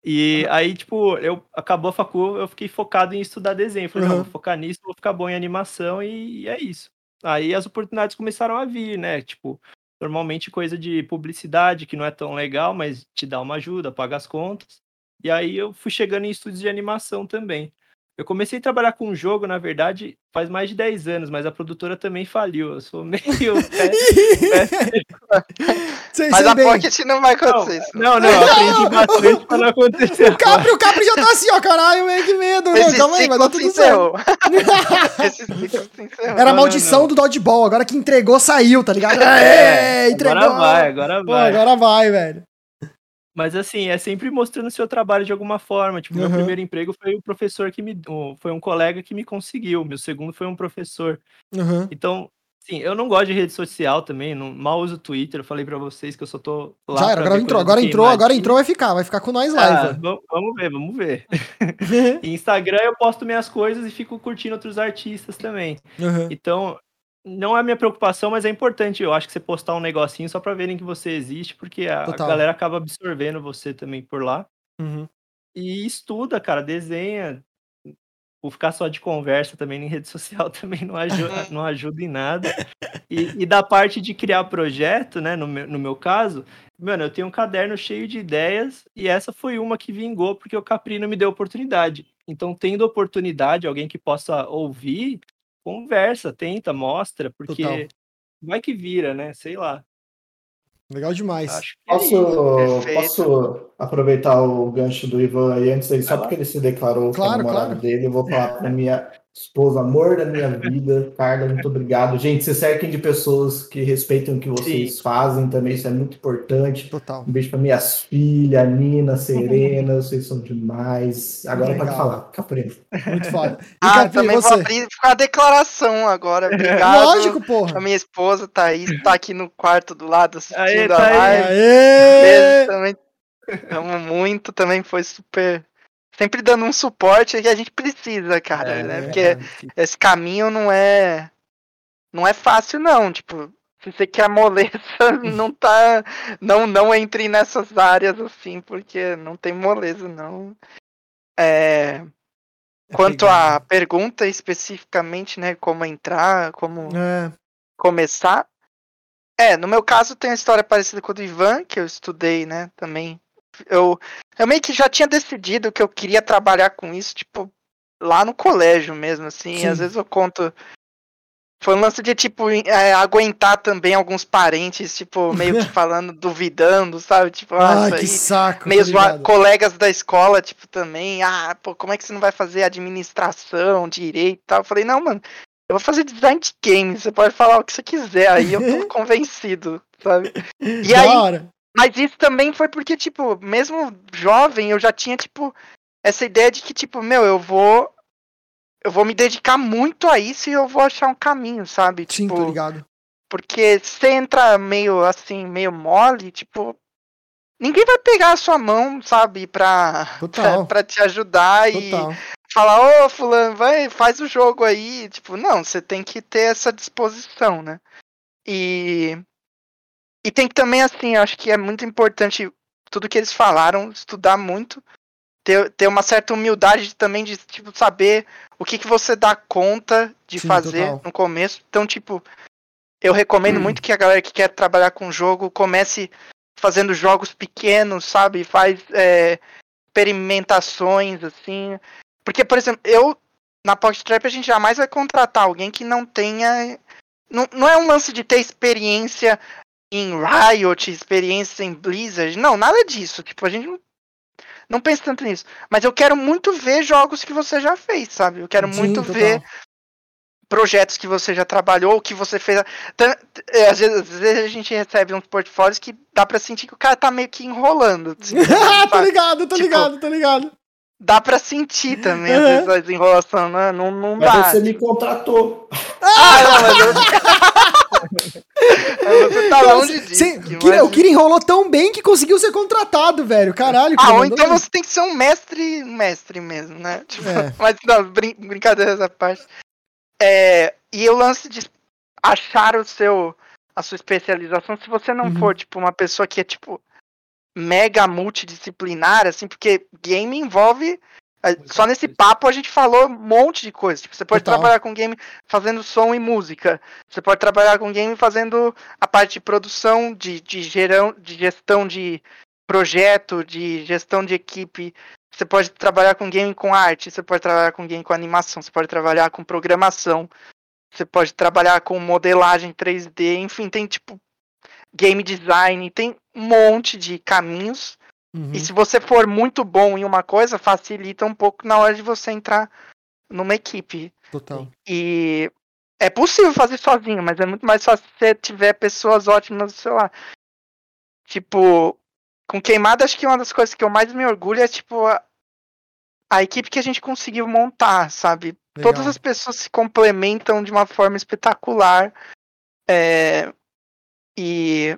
E aí, tipo, eu acabou a facu, eu fiquei focado em estudar desenho. Falei, não, Uhum. vou focar nisso, vou ficar bom em animação e, e é isso. Aí as oportunidades começaram a vir, né? Tipo, normalmente coisa de publicidade que não é tão legal, mas te dá uma ajuda, paga as contas. E aí eu fui chegando em estúdios de animação também. Eu comecei a trabalhar com jogo, na verdade, faz mais de 10 anos, mas a produtora também faliu. Eu sou meio. Sei, Mas sei a bem. Pocket não vai Não, acontecer isso. não, não, eu aprendi bastante pra não acontecer. O Capri, o Capri já tá assim, ó, caralho, meio que medo. Esse calma aí, vai dar se tudo certo. Era a Não, não, maldição não. do dodgeball, agora que entregou, saiu, tá ligado? É, entregou. Agora vai, agora Pô, vai. agora vai, velho. Mas assim, é sempre mostrando o seu trabalho de alguma forma. Tipo, meu Uhum. primeiro emprego foi o professor que me. Foi um colega que me conseguiu. Meu segundo foi um professor. Uhum. Então, sim, eu não gosto de rede social também, não, mal uso Twitter. Eu falei pra vocês que eu só tô lá. Já era, agora entrou, agora entrou, agora entrou, vai ficar, vai ficar com nós Ah, live. vamos, vamos ver, vamos ver. Instagram eu posto minhas coisas e fico curtindo outros artistas também. Uhum. Então, não é a minha preocupação, mas é importante, eu acho que você postar um negocinho só pra verem que você existe, porque a Total. galera acaba absorvendo você também por lá. Uhum. E estuda, cara, desenha. Por ficar só de conversa também em rede social também não ajuda, não ajuda em nada. E, e da parte de criar projeto, né, no meu, no meu caso, mano, eu tenho um caderno cheio de ideias e essa foi uma que vingou porque o Caprino me deu oportunidade. Então, tendo oportunidade, alguém que possa ouvir, conversa, tenta, mostra, porque Total. vai que vira, né? Sei lá. Legal demais. Acho que é. Posso, perfeito. posso aproveitar o gancho do Ivan aí antes aí, só porque ele se declarou que é Claro, namorado claro. dele, eu vou falar pra minha esposa, amor da minha vida, Carla, muito obrigado. Gente, se cerquem de pessoas que respeitam o que vocês fazem também, isso é muito importante. Total. Um beijo para minhas filhas, Nina, Serena, vocês são demais. Agora Legal. pode falar, Caprino. Muito foda. E Ah, Capri, também você? vou abrir com a declaração agora. Obrigado. Lógico, A porra. minha esposa Thaís tá aqui no quarto do lado assistindo Aê, a Thaís. live. Aê! Beijo também. Amo muito, também foi super. Sempre dando um suporte que a gente precisa, cara, É, né? é, Porque cara. esse caminho não é. Não é fácil, não. Tipo, se você quer moleza, não tá. Não, não entre nessas áreas assim, porque não tem moleza, não. É. Quanto à pergunta especificamente, né? Como entrar, como É, começar. É, no meu caso tem uma história parecida com a do Ivan, que eu estudei, né, também. Eu, eu meio que já tinha decidido que eu queria trabalhar com isso, tipo, lá no colégio mesmo, assim. Sim. Às vezes eu conto. Foi um lance de, tipo, é, aguentar também alguns parentes, tipo, meio que falando, duvidando, sabe? Tipo, ah, que aí. saco. Meio ligado. colegas da escola, tipo, também, ah, pô, como é que você não vai fazer administração, direito e tal? Eu falei, não, mano, eu vou fazer design de games, você pode falar o que você quiser, aí eu tô convencido, sabe? E Da aí, hora. Mas isso também foi porque, tipo, mesmo jovem, eu já tinha, tipo, essa ideia de que, tipo, meu, eu vou. Eu vou me dedicar muito a isso e eu vou achar um caminho, sabe? Sim, tipo, ligado. porque se você entra meio assim, meio mole, tipo. Ninguém vai pegar a sua mão, sabe, pra, pra, pra te ajudar e Total. falar, ô fulano, vai, faz o jogo aí. Tipo, não, você tem que ter essa disposição, né? E. E tem que também, assim, eu acho que é muito importante tudo que eles falaram, estudar muito, ter, ter uma certa humildade também de, tipo, saber o que, que você dá conta de Sim, fazer total. no começo. Então, tipo, eu recomendo muito que a galera que quer trabalhar com jogo comece fazendo jogos pequenos, sabe? Faz é, experimentações, assim. Porque, por exemplo, eu na Pocket Trap a gente jamais vai contratar alguém que não tenha. Não, não é um lance de ter experiência em Riot, experiência em Blizzard. Não, nada disso. Tipo, a gente não, não pensa tanto nisso. Mas eu quero muito ver jogos que você já fez, sabe? Eu quero Sim, muito total. ver projetos que você já trabalhou, que você fez. É, às vezes, às vezes, a gente recebe uns portfólios que dá pra sentir que o cara tá meio que enrolando. Assim, tô ligado, tô tipo, ligado, tô ligado. Dá pra sentir também, às vezes, a desenrolação, né? Não, não mas dá. você me contratou. Ah, não, mas eu... você tá longe disso. Cê, mas... O Kira enrolou tão bem que conseguiu ser contratado, velho. Caralho. Ah, ou então você tem que ser um mestre, mestre mesmo, né? Tipo, é. Mas não, brin brincadeira essa parte. É, e o lance de achar o seu a sua especialização, se você não uhum. for tipo uma pessoa que é tipo mega multidisciplinar, assim, porque game envolve só nesse papo a gente falou um monte de coisa. Tipo, você pode Total. trabalhar com game fazendo som e música. Você pode trabalhar com game fazendo a parte de produção, de, de, gerão, de gestão de projeto, de gestão de equipe. Você pode trabalhar com game com arte, você pode trabalhar com game com animação, você pode trabalhar com programação, você pode trabalhar com modelagem 3D, enfim, tem tipo game design, tem um monte de caminhos. Uhum. E se você for muito bom em uma coisa, facilita um pouco na hora de você entrar numa equipe. Total. E é possível fazer sozinho, mas é muito mais fácil se você tiver pessoas ótimas do seu lado. Tipo, com queimada, acho que uma das coisas que eu mais me orgulho é, tipo, a, a equipe que a gente conseguiu montar, sabe? Legal. Todas as pessoas se complementam de uma forma espetacular. É, e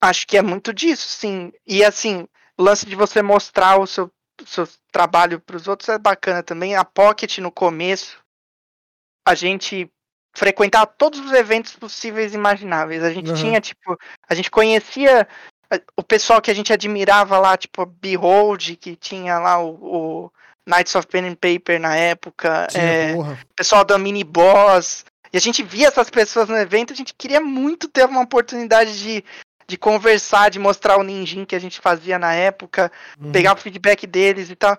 acho que é muito disso, sim. E assim, o lance de você mostrar o seu, seu trabalho para os outros é bacana também. A Pocket no começo, a gente frequentar todos os eventos possíveis e imagináveis. A gente uhum. tinha, tipo, a gente conhecia o pessoal que a gente admirava lá, tipo, Behold, que tinha lá o, o Knights of Pen and Paper na época, é, o pessoal da Mini Boss. E a gente via essas pessoas no evento, a gente queria muito ter uma oportunidade de, de conversar, de mostrar o ninjin que a gente fazia na época, uhum. pegar o feedback deles e tal.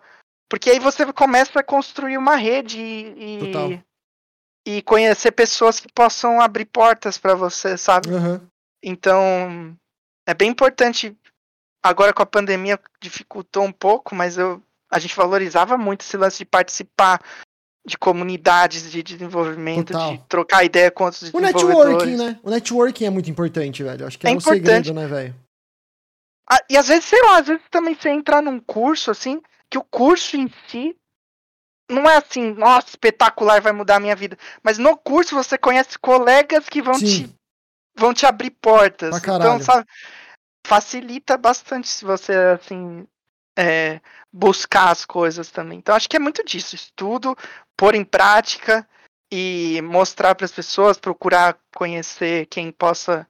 Porque aí você começa a construir uma rede e, e, e conhecer pessoas que possam abrir portas para você, sabe? Uhum. Então, é bem importante. Agora com a pandemia dificultou um pouco, mas eu, a gente valorizava muito esse lance de participar de comunidades de desenvolvimento, Total. de trocar ideia com outros o networking, né? O networking é muito importante, velho. Acho que é, é um importante. segredo, né, velho? Ah, e às vezes, sei lá, às vezes também você entrar num curso, assim, que o curso em si não é assim, nossa, espetacular, vai mudar a minha vida. Mas no curso você conhece colegas que vão te vão te abrir portas. Então, sabe, facilita bastante se você assim é, buscar as coisas também. Então acho que é muito disso, estudo, pôr em prática e mostrar para as pessoas, procurar conhecer quem possa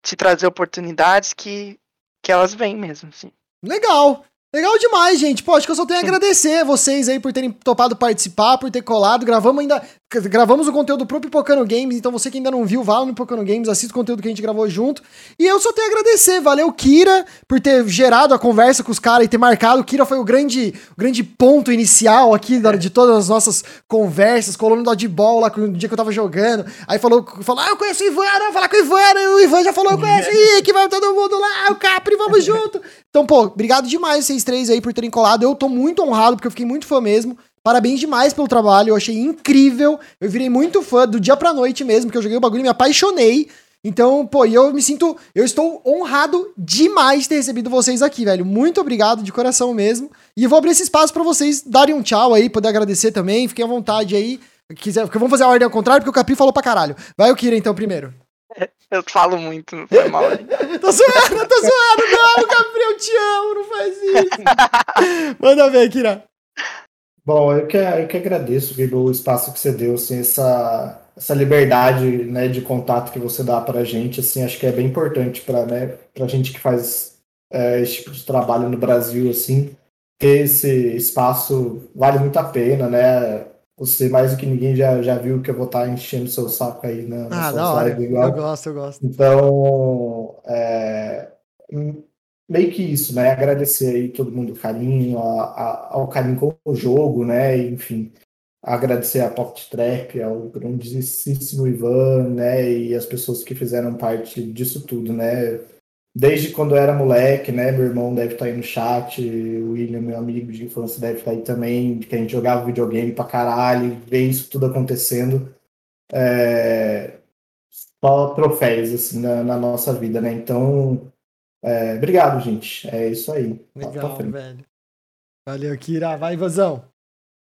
te trazer oportunidades que que elas vêm mesmo, assim. Legal. Legal demais, gente. Pô, acho que eu só tenho a agradecer vocês aí por terem topado participar, por ter colado. Gravamos ainda. Gravamos o conteúdo pro Pipocano Games, então você que ainda não viu, vá no Pipocano Games, assista o conteúdo que a gente gravou junto. E eu só tenho a agradecer. Valeu, Kira, por ter gerado a conversa com os caras e ter marcado. O Kira foi o grande, o grande ponto inicial aqui de todas as nossas conversas. Colou no dodgeball lá no dia que eu tava jogando. Aí falou, falou ah, eu conheço o Ivan, ah, vou falar com o Ivan. E o Ivan já falou, eu conheço o que vai todo mundo lá, o Capri, vamos junto. Então, pô, obrigado demais vocês três aí por terem colado. Eu tô muito honrado, porque eu fiquei muito fã mesmo. Parabéns demais pelo trabalho, eu achei incrível. Eu virei muito fã do dia pra noite mesmo, que eu joguei o bagulho e me apaixonei. Então, pô, eu me sinto. Eu estou honrado demais de ter recebido vocês aqui, velho. Muito obrigado, de coração mesmo. E eu vou abrir esse espaço para vocês darem um tchau aí, poder agradecer também. Fiquem à vontade aí. Quiser, vamos fazer a ordem ao contrário, porque o Capi falou pra caralho. Vai o Kira então primeiro. Eu falo muito, não foi mal. tô zoando, tô zoando. Não, Capri, eu te amo, não faz isso. Manda ver, Kira. Bom, eu que, eu que agradeço, Guido, o espaço que você deu, assim, essa, essa liberdade né, de contato que você dá para a gente, assim, acho que é bem importante para né, a gente que faz é, esse tipo de trabalho no Brasil, assim, ter esse espaço vale muito a pena, né? Você mais do que ninguém já, já viu que eu vou estar enchendo seu saco aí na, na ah, sua live igual. Eu gosto, eu gosto. Então, é, meio que isso, né? Agradecer aí todo mundo o carinho, a, a, ao carinho com o jogo, né? Enfim, agradecer a Pocket Trap, ao grandíssimo Ivan, né? E as pessoas que fizeram parte disso tudo, né? Desde quando eu era moleque, né? Meu irmão deve estar aí no chat, o William, meu amigo de infância, deve estar aí também, que a gente jogava videogame pra caralho, ver isso tudo acontecendo. É... Só troféus, assim, na, na nossa vida, né? Então, é, obrigado, gente. É isso aí. Legal, velho. Valeu, Kira. Vai, Vazão.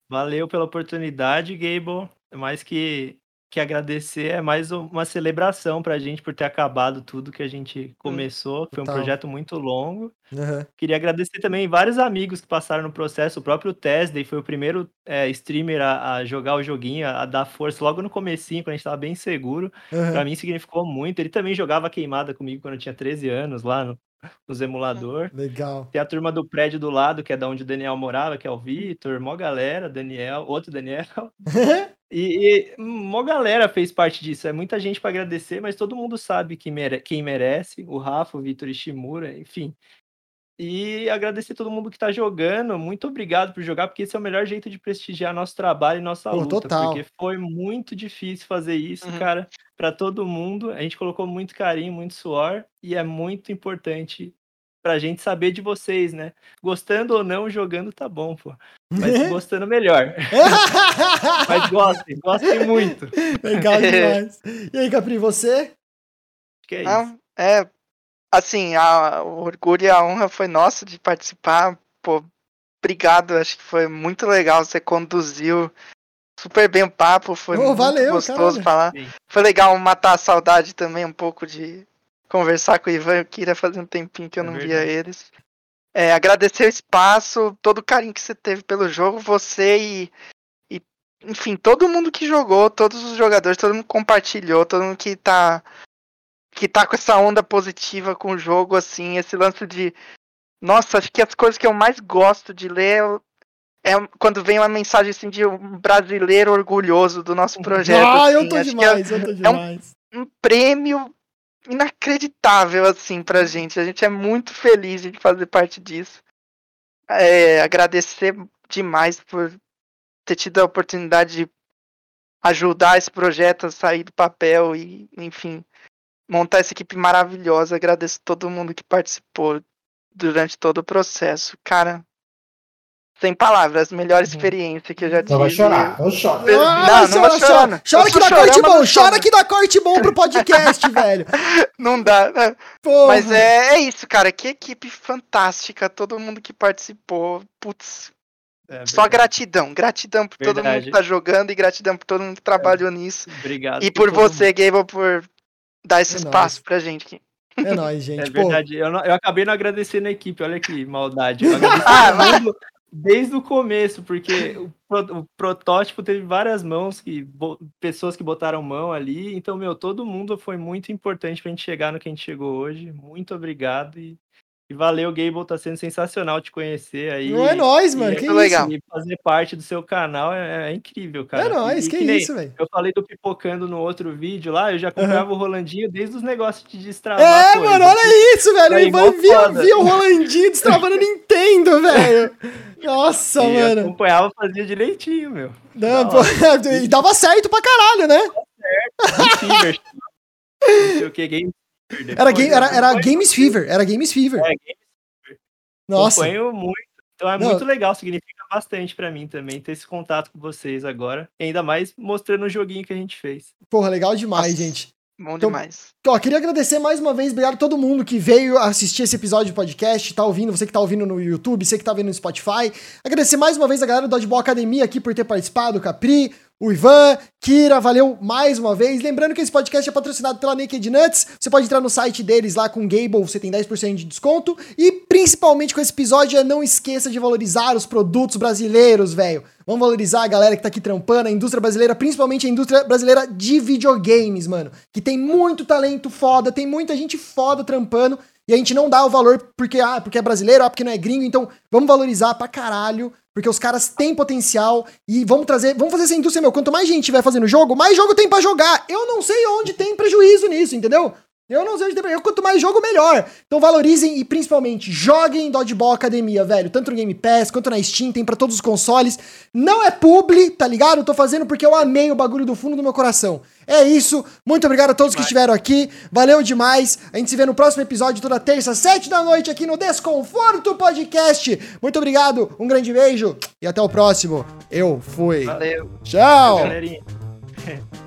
Valeu pela oportunidade, Gable. É mais que, que agradecer, é mais uma celebração pra gente por ter acabado tudo que a gente começou. Foi um projeto muito longo. Uhum. Queria agradecer também vários amigos que passaram no processo. O próprio Tesday foi o primeiro é, streamer a, a, jogar o joguinho, a, a, dar força logo no comecinho, quando a gente tava bem seguro. Uhum. Pra mim significou muito. Ele também jogava queimada comigo quando eu tinha 13 anos lá no, nos emulador. Legal. Tem a turma do prédio do lado, que é da onde o Daniel morava, que é o Vitor, mó galera, Daniel, outro Daniel. e, e mó galera fez parte disso. É muita gente para agradecer, mas todo mundo sabe que mere quem merece. O Rafa, o Vitor Ishimura, enfim. E agradecer todo mundo que tá jogando. Muito obrigado por jogar, porque esse é o melhor jeito de prestigiar nosso trabalho e nossa Pô, luta. Total. Porque foi muito difícil fazer isso, uhum. cara, para todo mundo. A gente colocou muito carinho, muito suor, e é muito importante pra gente saber de vocês, né? Gostando ou não, jogando tá bom, pô. Mas gostando melhor. Mas gostem, gostem muito. Legal demais. E aí, Capri, você? Que é ah, isso. é, assim, a, o orgulho e a honra foi nossa de participar. Pô, obrigado, acho que foi muito legal. Você conduziu super bem o papo, foi oh, muito valeu, gostoso falar. Sim. Foi legal matar a saudade também, um pouco de conversar com o Ivan e o Kira fazia um tempinho que eu é não verdade. via eles. É, agradecer o espaço, todo o carinho que você teve pelo jogo, você e, e, enfim, todo mundo que jogou, todos os jogadores, todo mundo compartilhou, todo mundo que tá que tá com essa onda positiva com o jogo, assim, esse lance de. Nossa, acho que as coisas que eu mais gosto de ler é quando vem uma mensagem assim de um brasileiro orgulhoso do nosso projeto. Ah, assim. eu tô demais, é, eu tô demais. É um, um, prêmio inacreditável, assim, pra gente. A gente é muito feliz de fazer parte disso. É, agradecer demais por ter tido a oportunidade de ajudar esse projeto a sair do papel e, enfim, montar essa equipe maravilhosa. Agradeço todo mundo que participou durante todo o processo. Cara, sem palavras, melhor experiência que eu já tive. Não vai chorar, eu choro. Não, não, não vai. Chora que dá corte bom, chora que dá corte bom pro podcast, velho. Não dá, né? Mas é, é isso, cara. Que equipe fantástica, todo mundo que participou. Putz. É Só gratidão, gratidão por verdade. todo mundo que tá jogando e gratidão por todo mundo que trabalhou é. nisso. Obrigado. E por, você, Gable, por dar esse é espaço nóis. pra gente aqui. É nóis, gente. É verdade. Eu, não, eu, acabei não agradecendo a equipe, olha que maldade. Eu ah, mundo, desde o começo, porque o, o, protótipo teve várias mãos, que, bo, pessoas que botaram mão ali. Então, meu, todo mundo foi muito importante pra gente chegar no que a gente chegou hoje. Muito obrigado e e valeu, Gable, tá sendo sensacional te conhecer aí. Não é nóis, mano, que legal. E fazer parte do seu canal é, é incrível, cara. É nóis, e, que, que isso, velho. Eu falei do Pipocando no outro vídeo lá, eu já comprava uhum. o Rolandinho desde os negócios de destravar É, coisa. mano, olha isso, velho. O Ivan via, via o Rolandinho destravando Nintendo, velho. Nossa, e mano. Eu acompanhava, fazia direitinho, meu. Não, pô, e dava certo pra caralho, né? Dava certo. Não sei o que, game era, game, era, era Games Fever, era Games Fever. É, Games Fever. Nossa. Acompanho muito. Então é Não. muito legal, significa bastante para mim também ter esse contato com vocês agora. E ainda mais mostrando o joguinho que a gente fez. Porra, legal demais, Nossa. gente. Bom então, demais. Ó, queria agradecer mais uma vez, obrigado a todo mundo que veio assistir esse episódio de podcast, tá ouvindo, você que tá ouvindo no YouTube, você que tá vendo no Spotify. Agradecer mais uma vez a galera do Dodgeball Academia aqui por ter participado, o Capri, o Ivan, Kira, valeu mais uma vez. Lembrando que esse podcast é patrocinado pela Naked Nuts. Você pode entrar no site deles lá com Gable, você tem 10% de desconto. E principalmente com esse episódio, é não esqueça de valorizar os produtos brasileiros, velho. Vamos valorizar a galera que tá aqui trampando, a indústria brasileira, principalmente a indústria brasileira de videogames, mano. Que tem muito talento foda, tem muita gente foda trampando. E a gente não dá o valor porque, ah, porque é brasileiro, ah, porque não é gringo. Então, vamos valorizar pra caralho porque os caras têm potencial e vamos trazer, vamos fazer essa indústria, meu. Quanto mais gente vai fazendo jogo, mais jogo tem para jogar. Eu não sei onde tem prejuízo nisso, entendeu? Eu não sei onde tem. Eu, quanto mais jogo, melhor. Então valorizem e principalmente joguem Dodgeball Academia, velho. Tanto no Game Pass quanto na Steam, tem pra todos os consoles. Não é publi, tá ligado? Eu tô fazendo porque eu amei o bagulho do fundo do meu coração. É isso. Muito obrigado a todos que estiveram aqui. Valeu demais. A gente se vê no próximo episódio, toda terça, sete da noite, aqui no Desconforto Podcast. Muito obrigado. Um grande beijo e até o próximo. Eu fui. Valeu. Tchau. Galerinha.